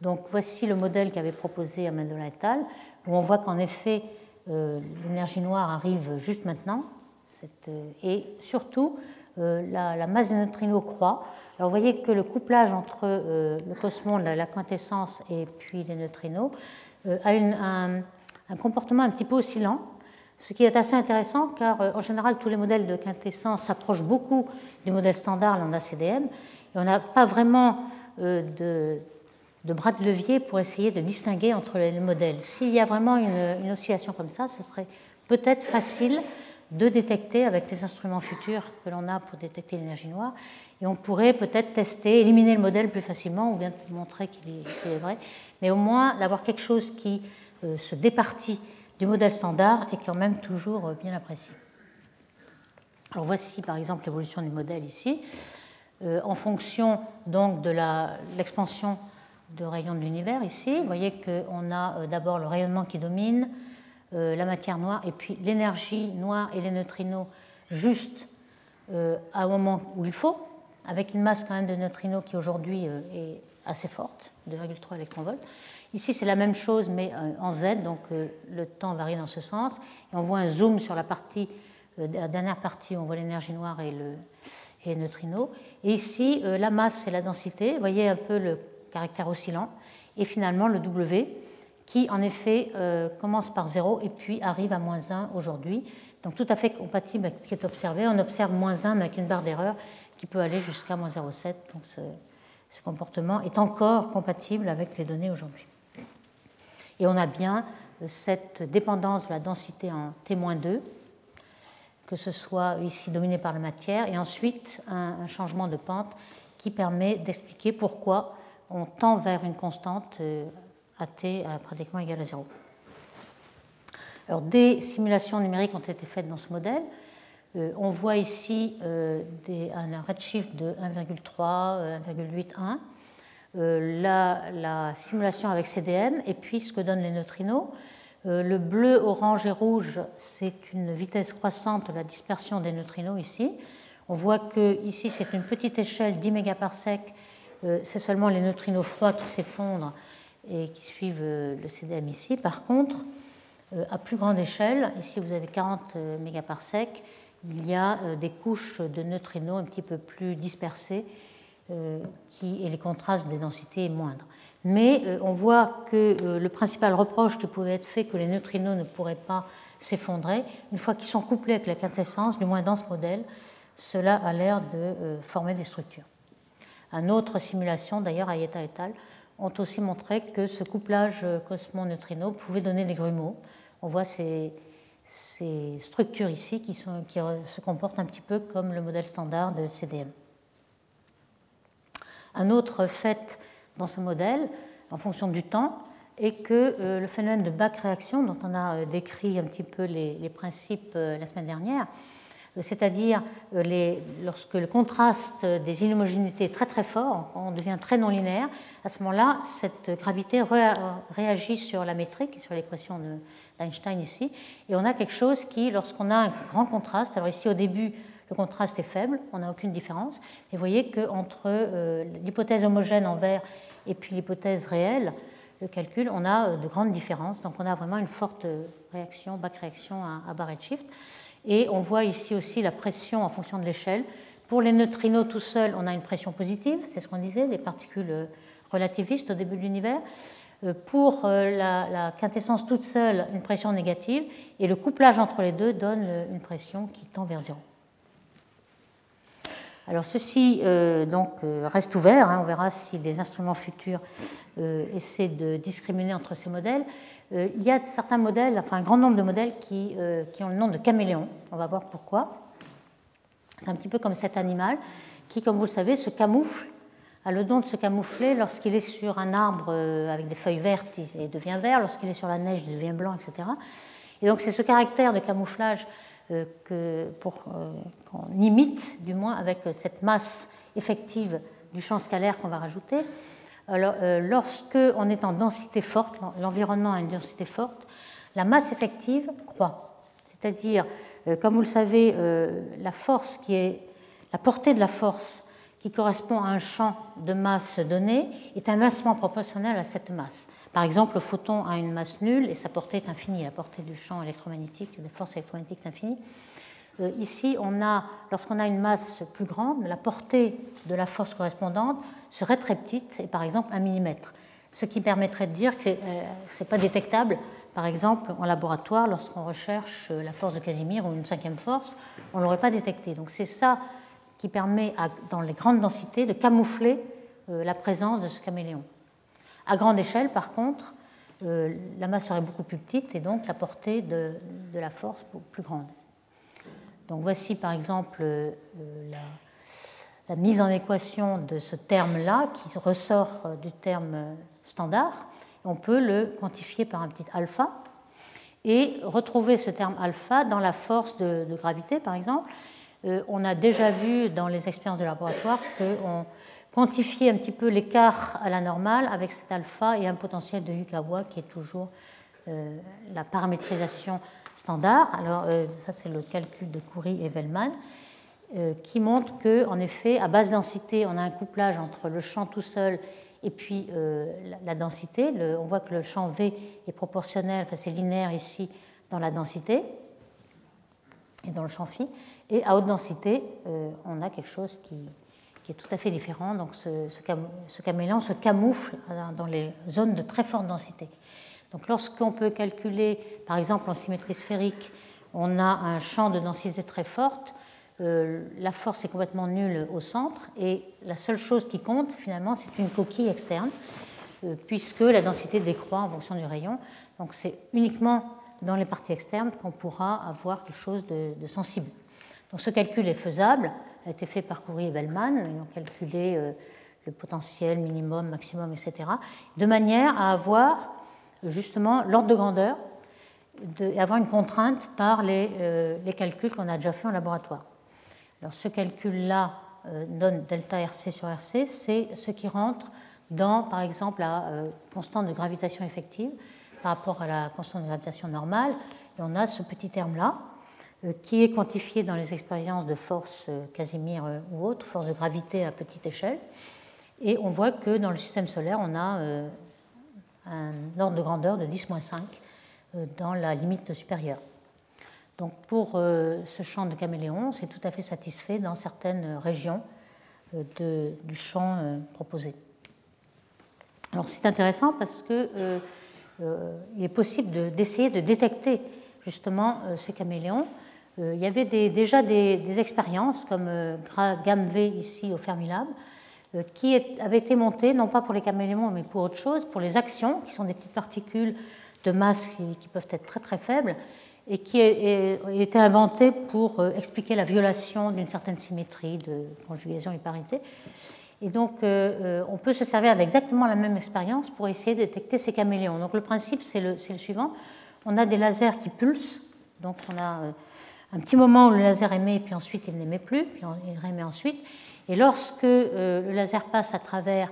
Donc voici le modèle qu'avait proposé Amendola et al., où on voit qu'en effet euh, l'énergie noire arrive juste maintenant, euh, et surtout la, masse des neutrinos croît. Alors vous voyez que le couplage entre le cosmon, la, quintessence et puis les neutrinos a un, comportement un petit peu oscillant, ce qui est assez intéressant car euh, en général tous les modèles de quintessence s'approchent beaucoup du modèle standard en ACDM et on n'a pas vraiment euh, de, bras de levier pour essayer de distinguer entre les modèles. S'il y a vraiment une, oscillation comme ça, ce serait peut-être facile de détecter avec les instruments futurs que l'on a pour détecter l'énergie noire. Et on pourrait peut-être tester, éliminer le modèle plus facilement ou bien montrer qu'il est, vrai, mais au moins d'avoir quelque chose qui euh, se départit du modèle standard et qui est quand même toujours euh, bien apprécié. Alors voici par exemple l'évolution du modèle ici. Euh, en fonction donc de l'expansion de rayons de l'univers ici, vous voyez qu'on a d'abord le rayonnement qui domine, la matière noire et puis l'énergie noire et les neutrinos juste à un moment où il faut, avec une masse quand même de neutrinos qui aujourd'hui est assez forte, 2,3 électronvolts. Ici, c'est la même chose, mais euh, en Z, donc euh, le temps varie dans ce sens. Et on voit un zoom sur la partie, euh, la dernière partie, où on voit l'énergie noire et le, et neutrino. Et ici, la masse et la densité, vous voyez un peu le caractère oscillant. Et finalement, le W, qui en effet commence par 0 et puis arrive à moins 1 aujourd'hui. Donc tout à fait compatible avec ce qui est observé. On observe moins 1, mais avec une barre d'erreur qui peut aller jusqu'à moins 0,7. Donc ce, comportement est encore compatible avec les données aujourd'hui. Et on a bien cette dépendance de la densité en T-2, que ce soit ici dominé par la matière, et ensuite un, changement de pente qui permet d'expliquer pourquoi on tend vers une constante euh, à pratiquement égale à 0. Alors, des simulations numériques ont été faites dans ce modèle. Euh, on voit ici euh, un redshift de 1,3, 1,81 euh, la, simulation avec CDM et puis ce que donnent les neutrinos. Le bleu, orange et rouge, c'est une vitesse croissante de la dispersion des neutrinos ici. On voit que ici c'est une petite échelle 10 mégaparsec. Euh, c'est seulement les neutrinos froids qui s'effondrent et qui suivent le CDM ici. Par contre, à plus grande échelle, ici vous avez 40 mégaparsecs, il y a des couches de neutrinos un petit peu plus dispersées euh, et les contrastes des densités moindres. Mais euh, on voit que euh, le principal reproche qui pouvait être fait que les neutrinos ne pourraient pas s'effondrer, une fois qu'ils sont couplés avec la quintessence, du moins dans ce modèle, cela a l'air de former des structures. Un autre simulation, d'ailleurs, Ayeta et al., ont aussi montré que ce couplage cosmon-neutrino pouvait donner des grumeaux. On voit ces, structures ici qui, se comportent un petit peu comme le modèle standard de CDM. Un autre fait dans ce modèle, en fonction du temps, est que euh, le phénomène de back-réaction, dont on a euh, décrit un petit peu les, principes euh, la semaine dernière, c'est-à-dire lorsque le contraste des inhomogénéités est très très fort, on devient très non linéaire, à ce moment-là, cette gravité réagit sur la métrique, sur l'équation d'Einstein ici, et on a quelque chose qui, lorsqu'on a un grand contraste, alors ici au début, le contraste est faible, on n'a aucune différence. Et vous voyez qu'entre euh, l'hypothèse homogène en vert et puis l'hypothèse réelle, le calcul, on a euh, de grandes différences. Donc on a vraiment une forte réaction, back réaction à, à bar shift. Et on voit ici aussi la pression en fonction de l'échelle. Pour les neutrinos tout seuls, on a une pression positive, c'est ce qu'on disait, des particules euh, relativistes au début de l'univers. Pour la, la, quintessence toute seule, une pression négative, et le couplage entre les deux donne une pression qui tend vers zéro. Alors ceci euh, donc, euh, reste ouvert, hein. on verra si les instruments futurs euh, essaient de discriminer entre ces modèles. il y a certains modèles, enfin un grand nombre de modèles qui, qui ont le nom de caméléon, on va voir pourquoi. C'est un petit peu comme cet animal qui, comme vous le savez, se camoufle, a le don de se camoufler lorsqu'il est sur un arbre avec des feuilles vertes, il devient vert, lorsqu'il est sur la neige, il devient blanc, etc. Et donc c'est ce caractère de camouflage que pour euh, qu'on imite, du moins avec cette masse effective du champ scalaire qu'on va rajouter. Alors, euh, lorsque on est en densité forte, l'environnement a une densité forte, la masse effective croît. C'est-à-dire, comme vous le savez, la force qui est la portée de la force qui correspond à un champ de masse donné est inversement proportionnelle à cette masse. Par exemple, le photon a une masse nulle et sa portée est infinie, la portée du champ électromagnétique, des forces électromagnétiques est infinie. Euh, ici, on a, lorsqu'on a une masse plus grande, la portée de la force correspondante serait très petite, et par exemple un millimètre, ce qui permettrait de dire que euh, ce n'est pas détectable, par exemple en laboratoire, lorsqu'on recherche euh, la force de Casimir ou une cinquième force, on ne l'aurait pas détecté. Donc c'est ça qui permet, dans les grandes densités, de camoufler la présence de ce caméléon. À grande échelle, par contre, euh, la masse serait beaucoup plus petite et donc la portée de, la force plus grande. Donc voici par exemple la, la, mise en équation de ce terme-là qui ressort du terme standard. On peut le quantifier par un petit alpha et retrouver ce terme alpha dans la force de, gravité, par exemple. Euh, on a déjà vu dans les expériences de laboratoire qu'on quantifiait un petit peu l'écart à la normale avec cet alpha et un potentiel de Yukawa qui est toujours euh, la paramétrisation standard. Alors, euh, ça, c'est le calcul de Coury et Vellman qui montre qu'en effet, à basse densité, on a un couplage entre le champ tout seul et puis euh, la, densité, on voit que le champ V est proportionnel, enfin c'est linéaire ici dans la densité et dans le champ phi. Et à haute densité, euh, on a quelque chose qui, est tout à fait différent. Donc ce, ce, caméléon se camoufle dans les zones de très forte densité. Donc lorsqu'on peut calculer, par exemple en symétrie sphérique, on a un champ de densité très forte, euh, la force est complètement nulle au centre et la seule chose qui compte finalement c'est une coquille externe euh, puisque la densité décroît en fonction du rayon. Donc c'est uniquement dans les parties externes qu'on pourra avoir quelque chose de, sensible. Donc ce calcul est faisable, a été fait par Coury et Bellman, ils ont calculé euh, le potentiel minimum, maximum, etc., de manière à avoir justement l'ordre de grandeur et avoir une contrainte par les, les calculs qu'on a déjà fait en laboratoire. Alors ce calcul-là euh, donne delta RC sur RC, c'est ce qui rentre dans, par exemple, la euh, constante de gravitation effective par rapport à la constante de gravitation normale. Et on a ce petit terme-là euh, qui est quantifié dans les expériences de force Casimir ou autre, force de gravité à petite échelle. Et on voit que dans le système solaire, on a un ordre de grandeur de 10-5 dans la limite supérieure. Donc pour euh, ce champ de caméléon, c'est tout à fait satisfait dans certaines régions euh, du champ euh, proposé. Alors c'est intéressant parce qu'il est possible d'essayer de, détecter justement ces caméléons. Il y avait déjà des, expériences comme GAMV ici au Fermilab qui avaient été montées non pas pour les caméléons mais pour autre chose, pour les actions qui sont des petites particules de masse qui peuvent être très très faibles et qui a été inventé pour euh, expliquer la violation d'une certaine symétrie de conjugaison et parité. Et donc, euh, euh, on peut se servir d'exactement la même expérience pour essayer de détecter ces caméléons. Donc, le principe, c'est le, le, suivant. On a des lasers qui pulsent. Donc, on a un petit moment où le laser émet, puis ensuite il n'émet plus, puis il réémet ensuite. Et lorsque le laser passe à travers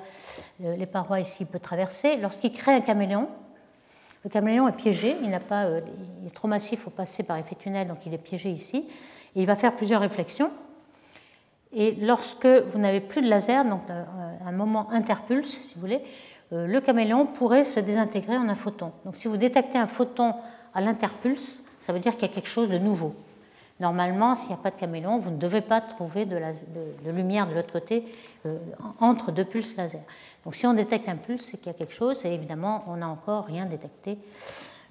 les parois ici, il peut traverser. Lorsqu'il crée un caméléon, le caméléon est piégé, il, pas, euh, il est trop massif pour passer par effet tunnel, donc il est piégé ici. Et il va faire plusieurs réflexions. Et lorsque vous n'avez plus de laser, donc euh, un moment interpulse, si vous voulez, euh, le caméléon pourrait se désintégrer en un photon. Donc si vous détectez un photon à l'interpulse, ça veut dire qu'il y a quelque chose de nouveau. Normalement, s'il n'y a pas de caméléon, vous ne devez pas trouver de, lumière de l'autre côté euh, entre deux pulses laser. Donc si on détecte un pulse, c'est qu'il y a quelque chose, et évidemment, on n'a encore rien détecté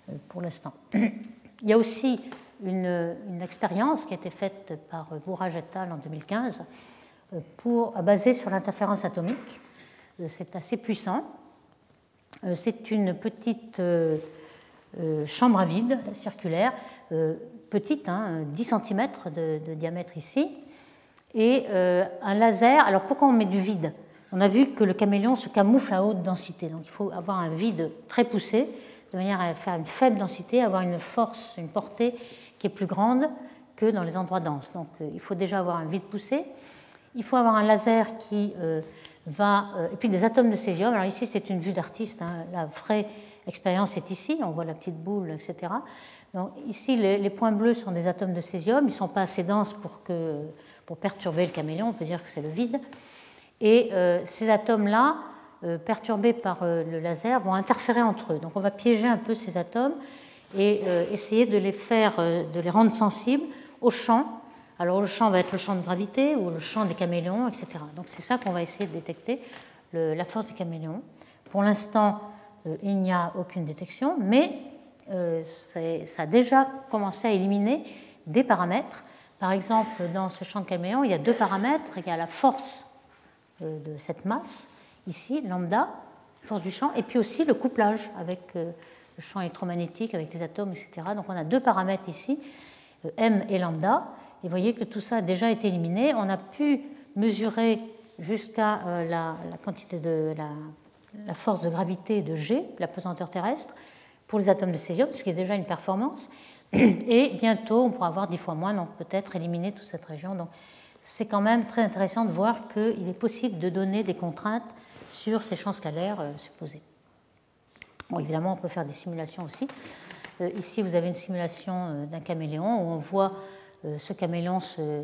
euh, pour l'instant. Il y a aussi une, expérience qui a été faite par Bourrage et en 2015, euh, pour, basée sur l'interférence atomique. C'est assez puissant. C'est une petite chambre à vide circulaire petite, 10 hein, cm de, diamètre ici, et euh, un laser. Alors pourquoi on met du vide? On a vu que le caméléon se camoufle à haute densité, donc il faut avoir un vide très poussé, de manière à faire une faible densité, avoir une force, une portée qui est plus grande que dans les endroits denses. Donc euh, il faut déjà avoir un vide poussé. Il faut avoir un laser qui euh, va. et puis des atomes de césium. Alors ici, c'est une vue d'artiste. Hein, la vraie expérience est ici. On voit la petite boule, etc ici, les, points bleus sont des atomes de césium. Ils ne sont pas assez denses pour, que, pour perturber le caméléon. On peut dire que c'est le vide. Et euh, ces atomes-là, euh, perturbés par euh, le laser, vont interférer entre eux. Donc on va piéger un peu ces atomes et essayer de les faire, de les rendre sensibles au champ. Alors le champ va être le champ de gravité ou le champ des caméléons, etc. Donc c'est ça qu'on va essayer de détecter, la force des caméléons. Pour l'instant, il n'y a aucune détection, mais ça a déjà commencé à éliminer des paramètres. Par exemple, dans ce champ de caméléon, il y a deux paramètres. Il y a la force euh, de cette masse, ici, lambda, force du champ, et puis aussi le couplage avec euh, le champ électromagnétique, avec les atomes, etc. Donc on a deux paramètres ici, M et lambda, Et vous voyez que tout ça a déjà été éliminé. On a pu mesurer jusqu'à la, quantité de la, force de gravité de G, la pesanteur terrestre, pour les atomes de césium, ce qui est déjà une performance. Et bientôt, on pourra avoir dix fois moins, donc peut-être éliminer toute cette région. Donc c'est quand même très intéressant de voir qu'il est possible de donner des contraintes sur ces champs scalaires euh, supposés. Bon, évidemment, on peut faire des simulations aussi. Euh, ici, vous avez une simulation euh, d'un caméléon où on voit ce caméléon se,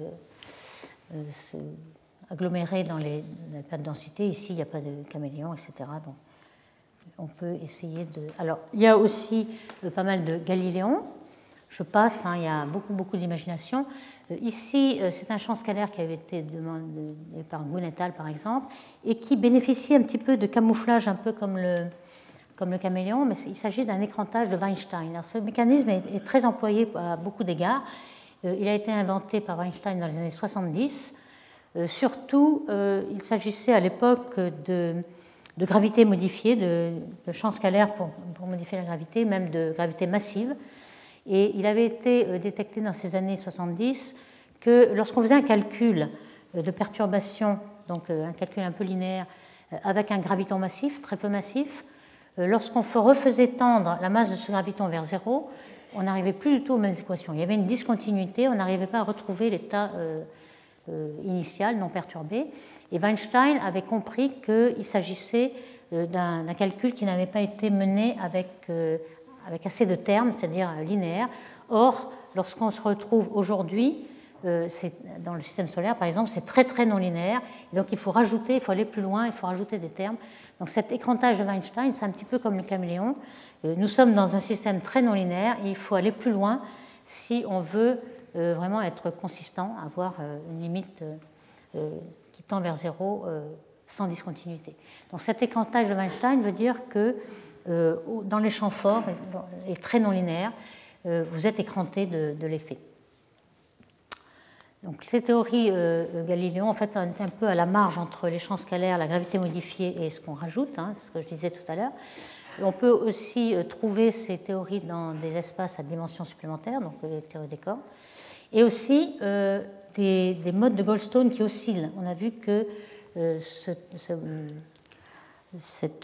agglomérer dans les, de densité. Ici, il n'y a pas de caméléon, etc. on peut essayer de. Alors, il y a aussi pas mal de galiléons. Je passe, hein, il y a beaucoup, beaucoup d'imagination. Euh, ici, euh, c'est un champ scalaire qui avait été demandé par Gunetal, par exemple, et qui bénéficie un petit peu de camouflage, un peu comme le, comme le caméléon, mais il s'agit d'un écrantage de Weinstein. Alors, ce mécanisme est, très employé à beaucoup d'égards. Euh, il a été inventé par Weinstein dans les années 70. Surtout, il s'agissait à l'époque de, de, gravité modifiée, de, champs scalaires pour, pour, modifier la gravité, même de gravité massive. Et il avait été euh, détecté dans ces années 70 que lorsqu'on faisait un calcul euh, de perturbation, donc euh, un calcul un peu linéaire, avec un graviton massif, très peu massif, lorsqu'on refaisait tendre la masse de ce graviton vers zéro, on n'arrivait plus du tout aux mêmes équations. Il y avait une discontinuité, on n'arrivait pas à retrouver l'état initial non perturbé. Et Weinstein avait compris qu'il s'agissait d'un calcul qui n'avait pas été mené avec avec assez de termes, c'est-à-dire linéaire. Or, lorsqu'on se retrouve aujourd'hui, euh, dans le système solaire, par exemple, c'est très très non linéaire. donc il faut rajouter, il faut aller plus loin, il faut rajouter des termes. Donc cet écrantage de Weinstein, c'est un petit peu comme le caméléon. Euh, nous sommes dans un système très non linéaire et il faut aller plus loin si on veut euh, vraiment être consistant, avoir une limite qui tend vers zéro sans discontinuité. Donc cet écrantage de Weinstein veut dire que euh, dans les champs forts et très non linéaires, euh, vous êtes écranté de, l'effet. Donc, ces théories euh, galiléon, en fait, sont un peu à la marge entre les champs scalaires, la gravité modifiée et ce qu'on rajoute, hein, ce que je disais tout à l'heure. On peut aussi trouver ces théories dans des espaces à dimension supplémentaire, donc les théories des corps, et aussi des, modes de Goldstone qui oscillent. On a vu que ce,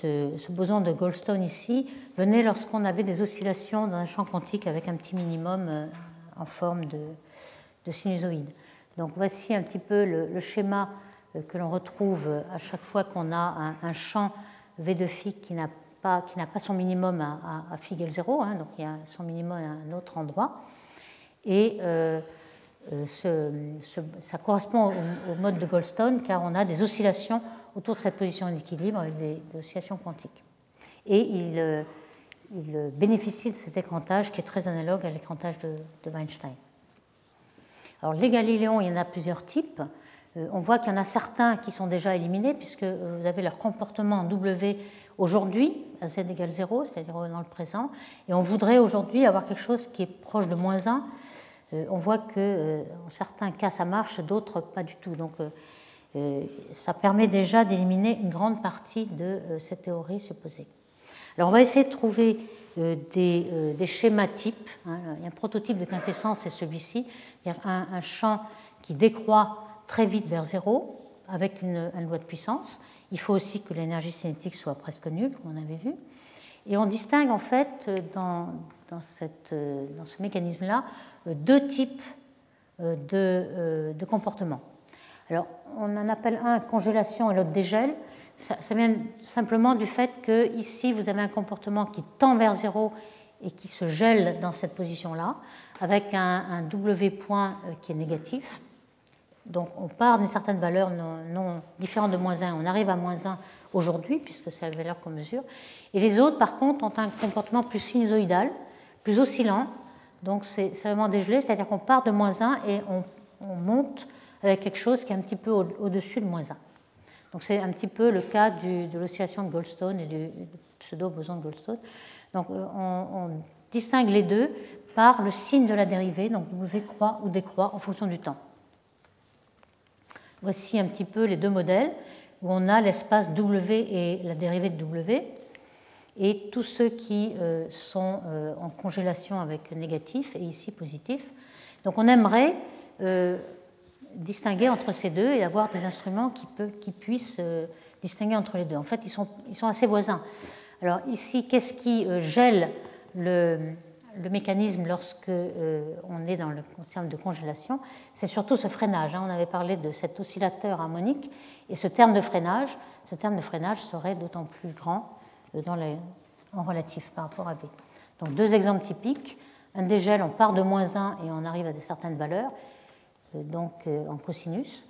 euh, ce boson de Goldstone ici venait lorsqu'on avait des oscillations dans un champ quantique avec un petit minimum euh, en forme de, sinusoïde. Donc voici un petit peu le, schéma euh, que l'on retrouve à chaque fois qu'on a un, champ V de phi qui n'a pas, son minimum à, à, phi égale 0, hein, donc il y a son minimum à un autre endroit. Et ça correspond au, mode de Goldstone car on a des oscillations autour de cette position d'équilibre avec des, oscillations quantiques. Et il, euh, bénéficie de cet écrantage qui est très analogue à l'écrantage de, Weinstein. Alors les galiléons, il y en a plusieurs types. Euh, on voit qu'il y en a certains qui sont déjà éliminés puisque euh, vous avez leur comportement en W aujourd'hui, à z égale 0, c'est-à-dire dans le présent, et on voudrait aujourd'hui avoir quelque chose qui est proche de moins 1. On voit que en certains cas ça marche, d'autres pas du tout. Donc euh, ça permet déjà d'éliminer une grande partie de euh, cette théorie supposée. Alors on va essayer de trouver euh, des, schémas types. Hein. Il y a un prototype de quintessence, c'est celui-ci, un, un champ qui décroît très vite vers zéro avec une, loi de puissance. Il faut aussi que l'énergie cinétique soit presque nulle, comme on avait vu. Et on distingue en fait dans, dans, cette, dans ce mécanisme-là deux types de, de comportements. Alors, on en appelle un congélation et l'autre dégel. Ça, vient simplement du fait que ici, vous avez un comportement qui tend vers zéro et qui se gèle dans cette position-là, avec un, W point euh, qui est négatif. Donc, on part d'une certaine valeur non, différente de moins 1. On arrive à moins 1 aujourd'hui, puisque c'est la valeur qu'on mesure. Et les autres, par contre, ont un comportement plus sinusoïdal, plus oscillant. Donc, c'est vraiment dégelé, c'est-à-dire qu'on part de moins 1 et on, on monte avec quelque chose qui est un petit peu au-dessus de moins 1. Donc c'est un petit peu le cas de l'oscillation de Goldstone et du, pseudo-boson de Goldstone. Donc euh, on, distingue les deux par le signe de la dérivée, donc W croît ou décroît en fonction du temps. Voici un petit peu les deux modèles où on a l'espace W et la dérivée de W, et tous ceux qui euh, sont euh, en congélation avec négatif et ici positif. Donc on aimerait distinguer entre ces deux et avoir des instruments qui, puissent distinguer entre les deux. En fait, ils sont, assez voisins. Alors ici, qu'est-ce qui gèle le, le mécanisme lorsque on est dans le terme de congélation, c'est surtout ce freinage. Hein. On avait parlé de cet oscillateur harmonique et ce terme de freinage, ce terme de freinage serait d'autant plus grand en relatif par rapport à B. Donc deux exemples typiques. Un dégel, on part de moins 1 et on arrive à des certaines valeurs, euh, donc euh, en cosinus.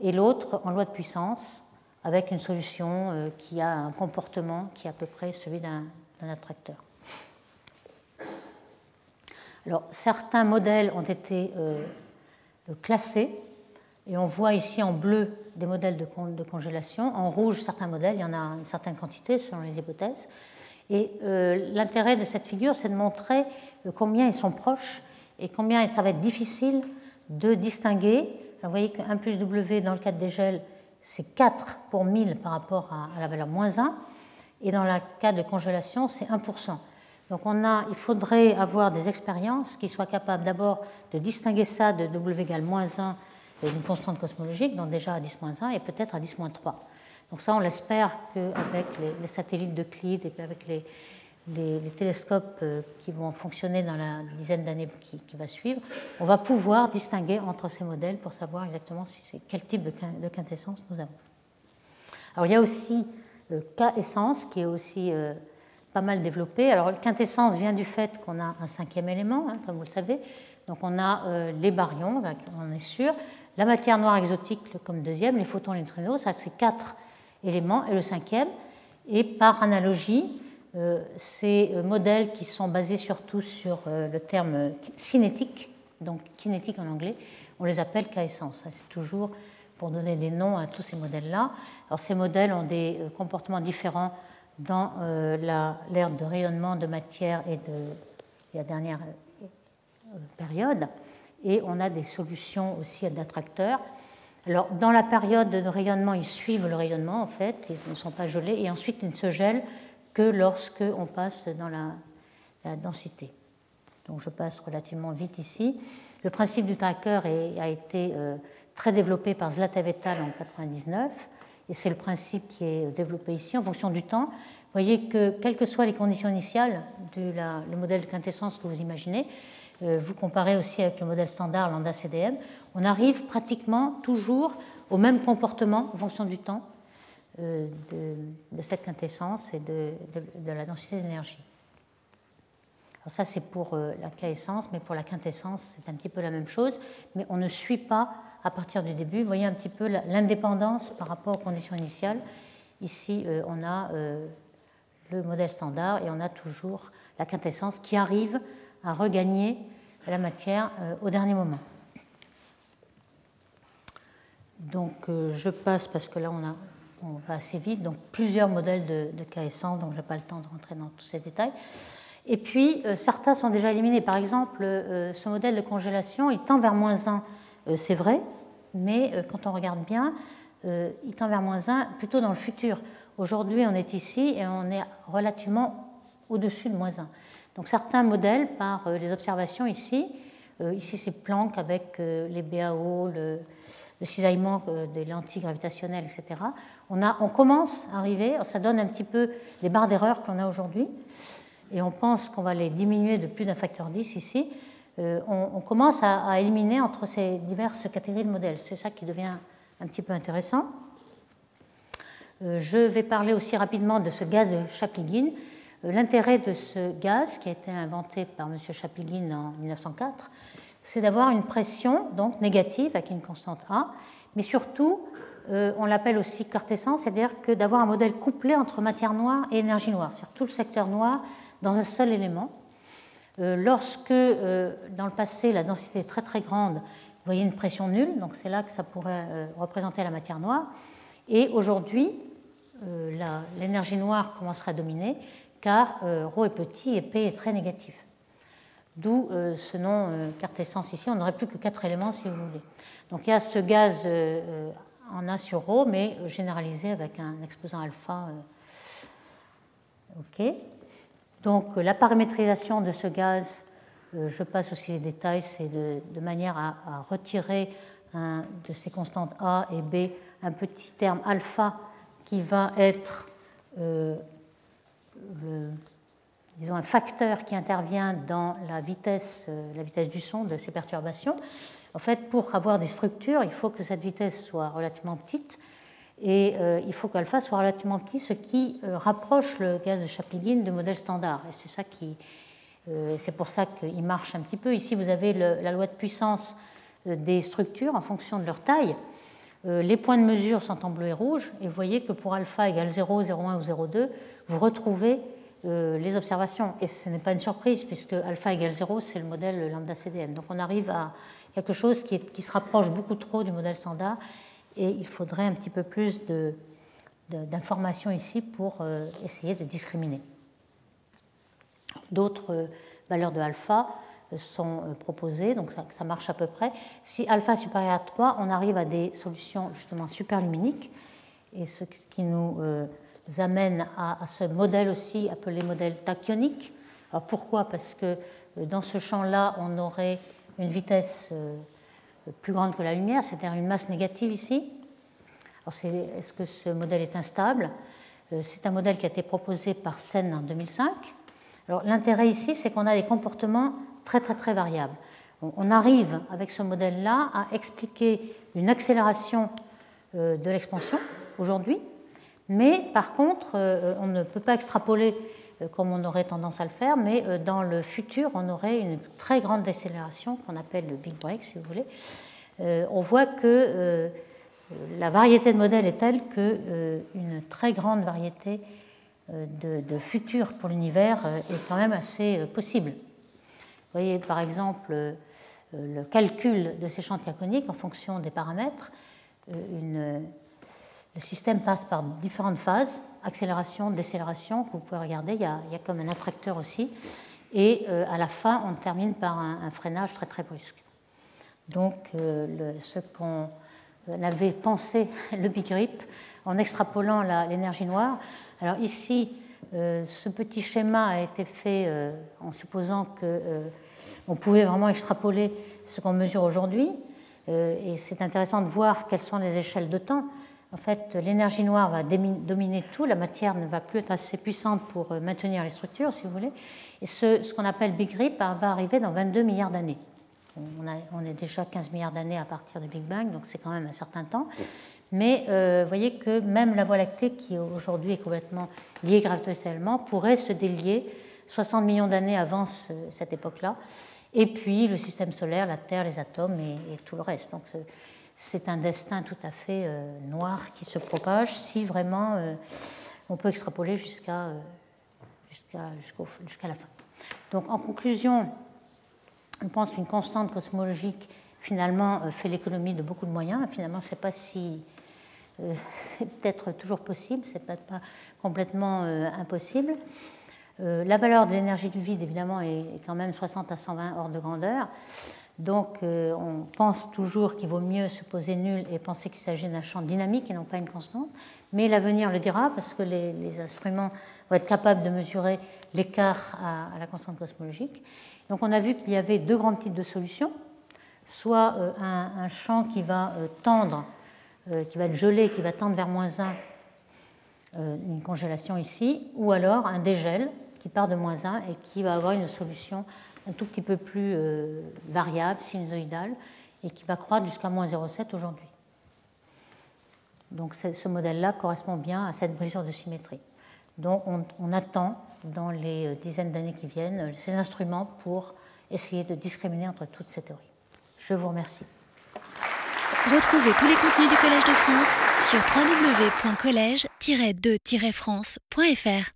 Et l'autre en loi de puissance, avec une solution euh, qui a un comportement qui est à peu près celui d'un attracteur. Alors, certains modèles ont été classés et on voit ici en bleu des modèles de, congélation, en rouge certains modèles, il y en a une certaine quantité selon les hypothèses. Et euh, l'intérêt de cette figure, c'est de montrer euh, combien ils sont proches et combien ça va être difficile de distinguer. vous voyez que 1 plus W dans le cas des gels, c'est 4 pour 1000 par rapport à, la valeur moins 1. Et dans le cas de congélation, c'est 1%. Donc on a, il faudrait avoir des expériences qui soient capables d'abord de distinguer ça de W égale moins 1 d'une constante cosmologique, donc déjà à 10 1, et peut-être à 10 3. Donc ça, on l'espère qu'avec les, satellites de Clyde et puis avec les, télescopes euh, qui vont fonctionner dans la dizaine d'années qui, va suivre, on va pouvoir distinguer entre ces modèles pour savoir exactement quel type de, quintessence nous avons. Alors il y a aussi euh, K-essence qui est aussi euh, pas mal développé. Alors quintessence vient du fait qu'on a un cinquième élément, hein, comme vous le savez. Donc on a les baryons, on est sûr, la matière noire exotique comme deuxième, les photons, les neutrinos, ça c'est quatre élément, et le cinquième. Et par analogie, euh, ces euh, modèles qui sont basés surtout sur euh, le terme cinétique, donc kinétique en anglais, on les appelle K-essence. C'est toujours pour donner des noms à tous ces modèles-là. Alors ces modèles ont des comportements différents dans l'ère de rayonnement de matière et de la dernière période. Et on a des solutions aussi d'attracteurs alors, dans la période de rayonnement, ils suivent le rayonnement, en fait, ils ne sont pas gelés, et ensuite ils ne se gèlent que lorsque on passe dans la, densité. Donc, je passe relativement vite ici. Le principe du tracker a été euh, très développé par Zlatev et en 1999, et c'est le principe qui est développé ici en fonction du temps. Vous voyez que, quelles que soient les conditions initiales du le modèle de quintessence que vous imaginez, vous comparez aussi avec le modèle standard lambda CDM, on arrive pratiquement toujours au même comportement en fonction du temps euh, de, cette quintessence et de, la densité d'énergie. Alors ça c'est pour euh, la K-essence, mais pour la quintessence c'est un petit peu la même chose, mais on ne suit pas à partir du début. Vous voyez un petit peu l'indépendance par rapport aux conditions initiales. Ici on a le modèle standard et on a toujours la quintessence qui arrive à regagner la matière euh, au dernier moment. Donc euh, je passe parce que là on, a, va assez vite, donc plusieurs modèles de, de donc je n'ai pas le temps de rentrer dans tous ces détails. Et puis euh, certains sont déjà éliminés. Par exemple, ce modèle de congélation, il tend vers moins 1, c'est vrai, mais quand on regarde bien, il tend vers moins 1 plutôt dans le futur. Aujourd'hui, on est ici et on est relativement au-dessus de moins 1. Donc certains modèles, par euh, les observations ici, euh, ici c'est Planck avec euh, les BAO, le, cisaillement des lentilles gravitationnelles, etc. On, a, on commence à arriver, ça donne un petit peu les barres d'erreur qu'on a aujourd'hui, et on pense qu'on va les diminuer de plus d'un facteur 10 ici. on, commence à, éliminer entre ces diverses catégories de modèles. C'est ça qui devient un petit peu intéressant. je vais parler aussi rapidement de ce gaz de Chaplygin euh, l'intérêt de ce gaz, qui a été inventé par M. Chaplygin en 1904, c'est d'avoir une pression donc négative avec une constante A, mais surtout, euh, on l'appelle aussi quintessence, c'est-à-dire que d'avoir un modèle couplé entre matière noire et énergie noire, c'est-à-dire tout le secteur noir dans un seul élément. Euh, lorsque dans le passé la densité est très très grande, vous voyez une pression nulle, donc c'est là que ça pourrait représenter la matière noire. Et aujourd'hui, l'énergie noire commencera à dominer, car euh, ρ est petit et P est très négatif. D'où euh, ce nom euh, carte essence ici, on n'aurait plus que quatre éléments si vous voulez. Donc il y a ce gaz en A sur ρ, mais généralisé avec un exposant alpha. Donc la paramétrisation de ce gaz je passe aussi les détails, c'est de, manière à, retirer de ces constantes A et B un petit terme alpha qui va être disons, un facteur qui intervient dans la vitesse, la vitesse du son de ces perturbations. En fait, pour avoir des structures, il faut que cette vitesse soit relativement petite et euh, il faut qu'alpha soit relativement petit, ce qui euh, rapproche le gaz de Chaplygin du modèle standard. Et c'est ça qui, euh, c'est pour ça qu'il marche un petit peu. Ici, vous avez la loi de puissance des structures en fonction de leur taille. les points de mesure sont en bleu et rouge, et vous voyez que pour alpha égale 0, 0,1 ou 0,2, vous retrouvez les observations. Et ce n'est pas une surprise, puisque alpha égale 0, c'est le modèle lambda CDM. Donc on arrive à quelque chose qui, se rapproche beaucoup trop du modèle standard et il faudrait un petit peu plus d'informations ici pour euh, essayer de discriminer. D'autres euh, valeurs de alpha euh, sont proposées, donc ça, marche à peu près. Si alpha est supérieur à 3, on arrive à des solutions justement superluminiques, et ce qui nous amène à, ce modèle aussi appelé modèle tachyonique. Alors pourquoi? Parce que dans ce champ-là, on aurait une vitesse plus grande que la lumière, c'est-à-dire une masse négative ici. Est-ce que ce modèle est instable? Euh, C'est un modèle qui a été proposé par Sen en 2005. L'intérêt ici, c'est qu'on a des comportements très très très variables. On arrive avec ce modèle-là à expliquer une accélération euh, de l'expansion aujourd'hui, mais par contre, euh, on ne peut pas extrapoler comme on aurait tendance à le faire, mais dans le futur, on aurait une très grande décélération qu'on appelle le Big Break, si vous voulez. On voit que la variété de modèles est telle qu'une euh, très grande variété euh, de, futurs pour l'univers euh, est quand même assez possible. Vous voyez par exemple le calcul de ces champs diaconiques en fonction des paramètres. Le système passe par différentes phases, accélération, décélération, que vous pouvez regarder, il y a, comme un attracteur aussi. Et à la fin, on termine par un, freinage très très brusque. Donc ce qu'on on avait pensé le Big Rip en extrapolant l'énergie noire. Alors ici, euh, ce petit schéma a été fait euh, en supposant qu'on euh, pouvait vraiment extrapoler ce qu'on mesure aujourd'hui. et c'est intéressant de voir quelles sont les échelles de temps. En fait, l'énergie noire va dominer tout, la matière ne va plus être assez puissante pour maintenir les structures, si vous voulez. Et ce, qu'on appelle Big Rip va arriver dans 22 milliards d'années. On, est déjà 15 milliards d'années à partir du Big Bang, donc c'est quand même un certain temps. Mais euh, vous voyez que même la Voie lactée, qui aujourd'hui est complètement liée gravitationnellement, pourrait se délier 60 millions d'années avant cette époque-là. Et puis le système solaire, la Terre, les atomes et, tout le reste. Donc c'est un destin tout à fait euh, noir qui se propage si vraiment euh, on peut extrapoler jusqu'à jusqu'à la fin. Donc en conclusion, je pense qu'une constante cosmologique finalement euh, fait l'économie de beaucoup de moyens. Finalement, c'est pas si euh, c'est peut-être toujours possible, c'est peut-être pas complètement euh, impossible. la valeur de l'énergie du vide, évidemment, est, quand même 60 à 120 ordres de grandeur. Donc, on pense toujours qu'il vaut mieux se poser nul et penser qu'il s'agit d'un champ dynamique et non pas une constante. Mais l'avenir le dira parce que les, instruments vont être capables de mesurer l'écart à, la constante cosmologique. Donc on a vu qu'il y avait deux grands types de solutions, soit euh, un, champ qui va euh, tendre, euh, qui va être gelé, qui va tendre vers moins 1, une congélation ici, ou alors un dégel qui part de moins 1 et qui va avoir une solution un tout petit peu plus variable, sinusoïdale, et qui va croître jusqu'à moins 0,7 aujourd'hui. Donc ce modèle-là correspond bien à cette brisure de symétrie. Donc on, attend dans les euh, dizaines d'années qui viennent euh, ces instruments pour essayer de discriminer entre toutes ces théories. Je vous remercie. Retrouvez tous les contenus du Collège de France sur www.colège-2-france.fr.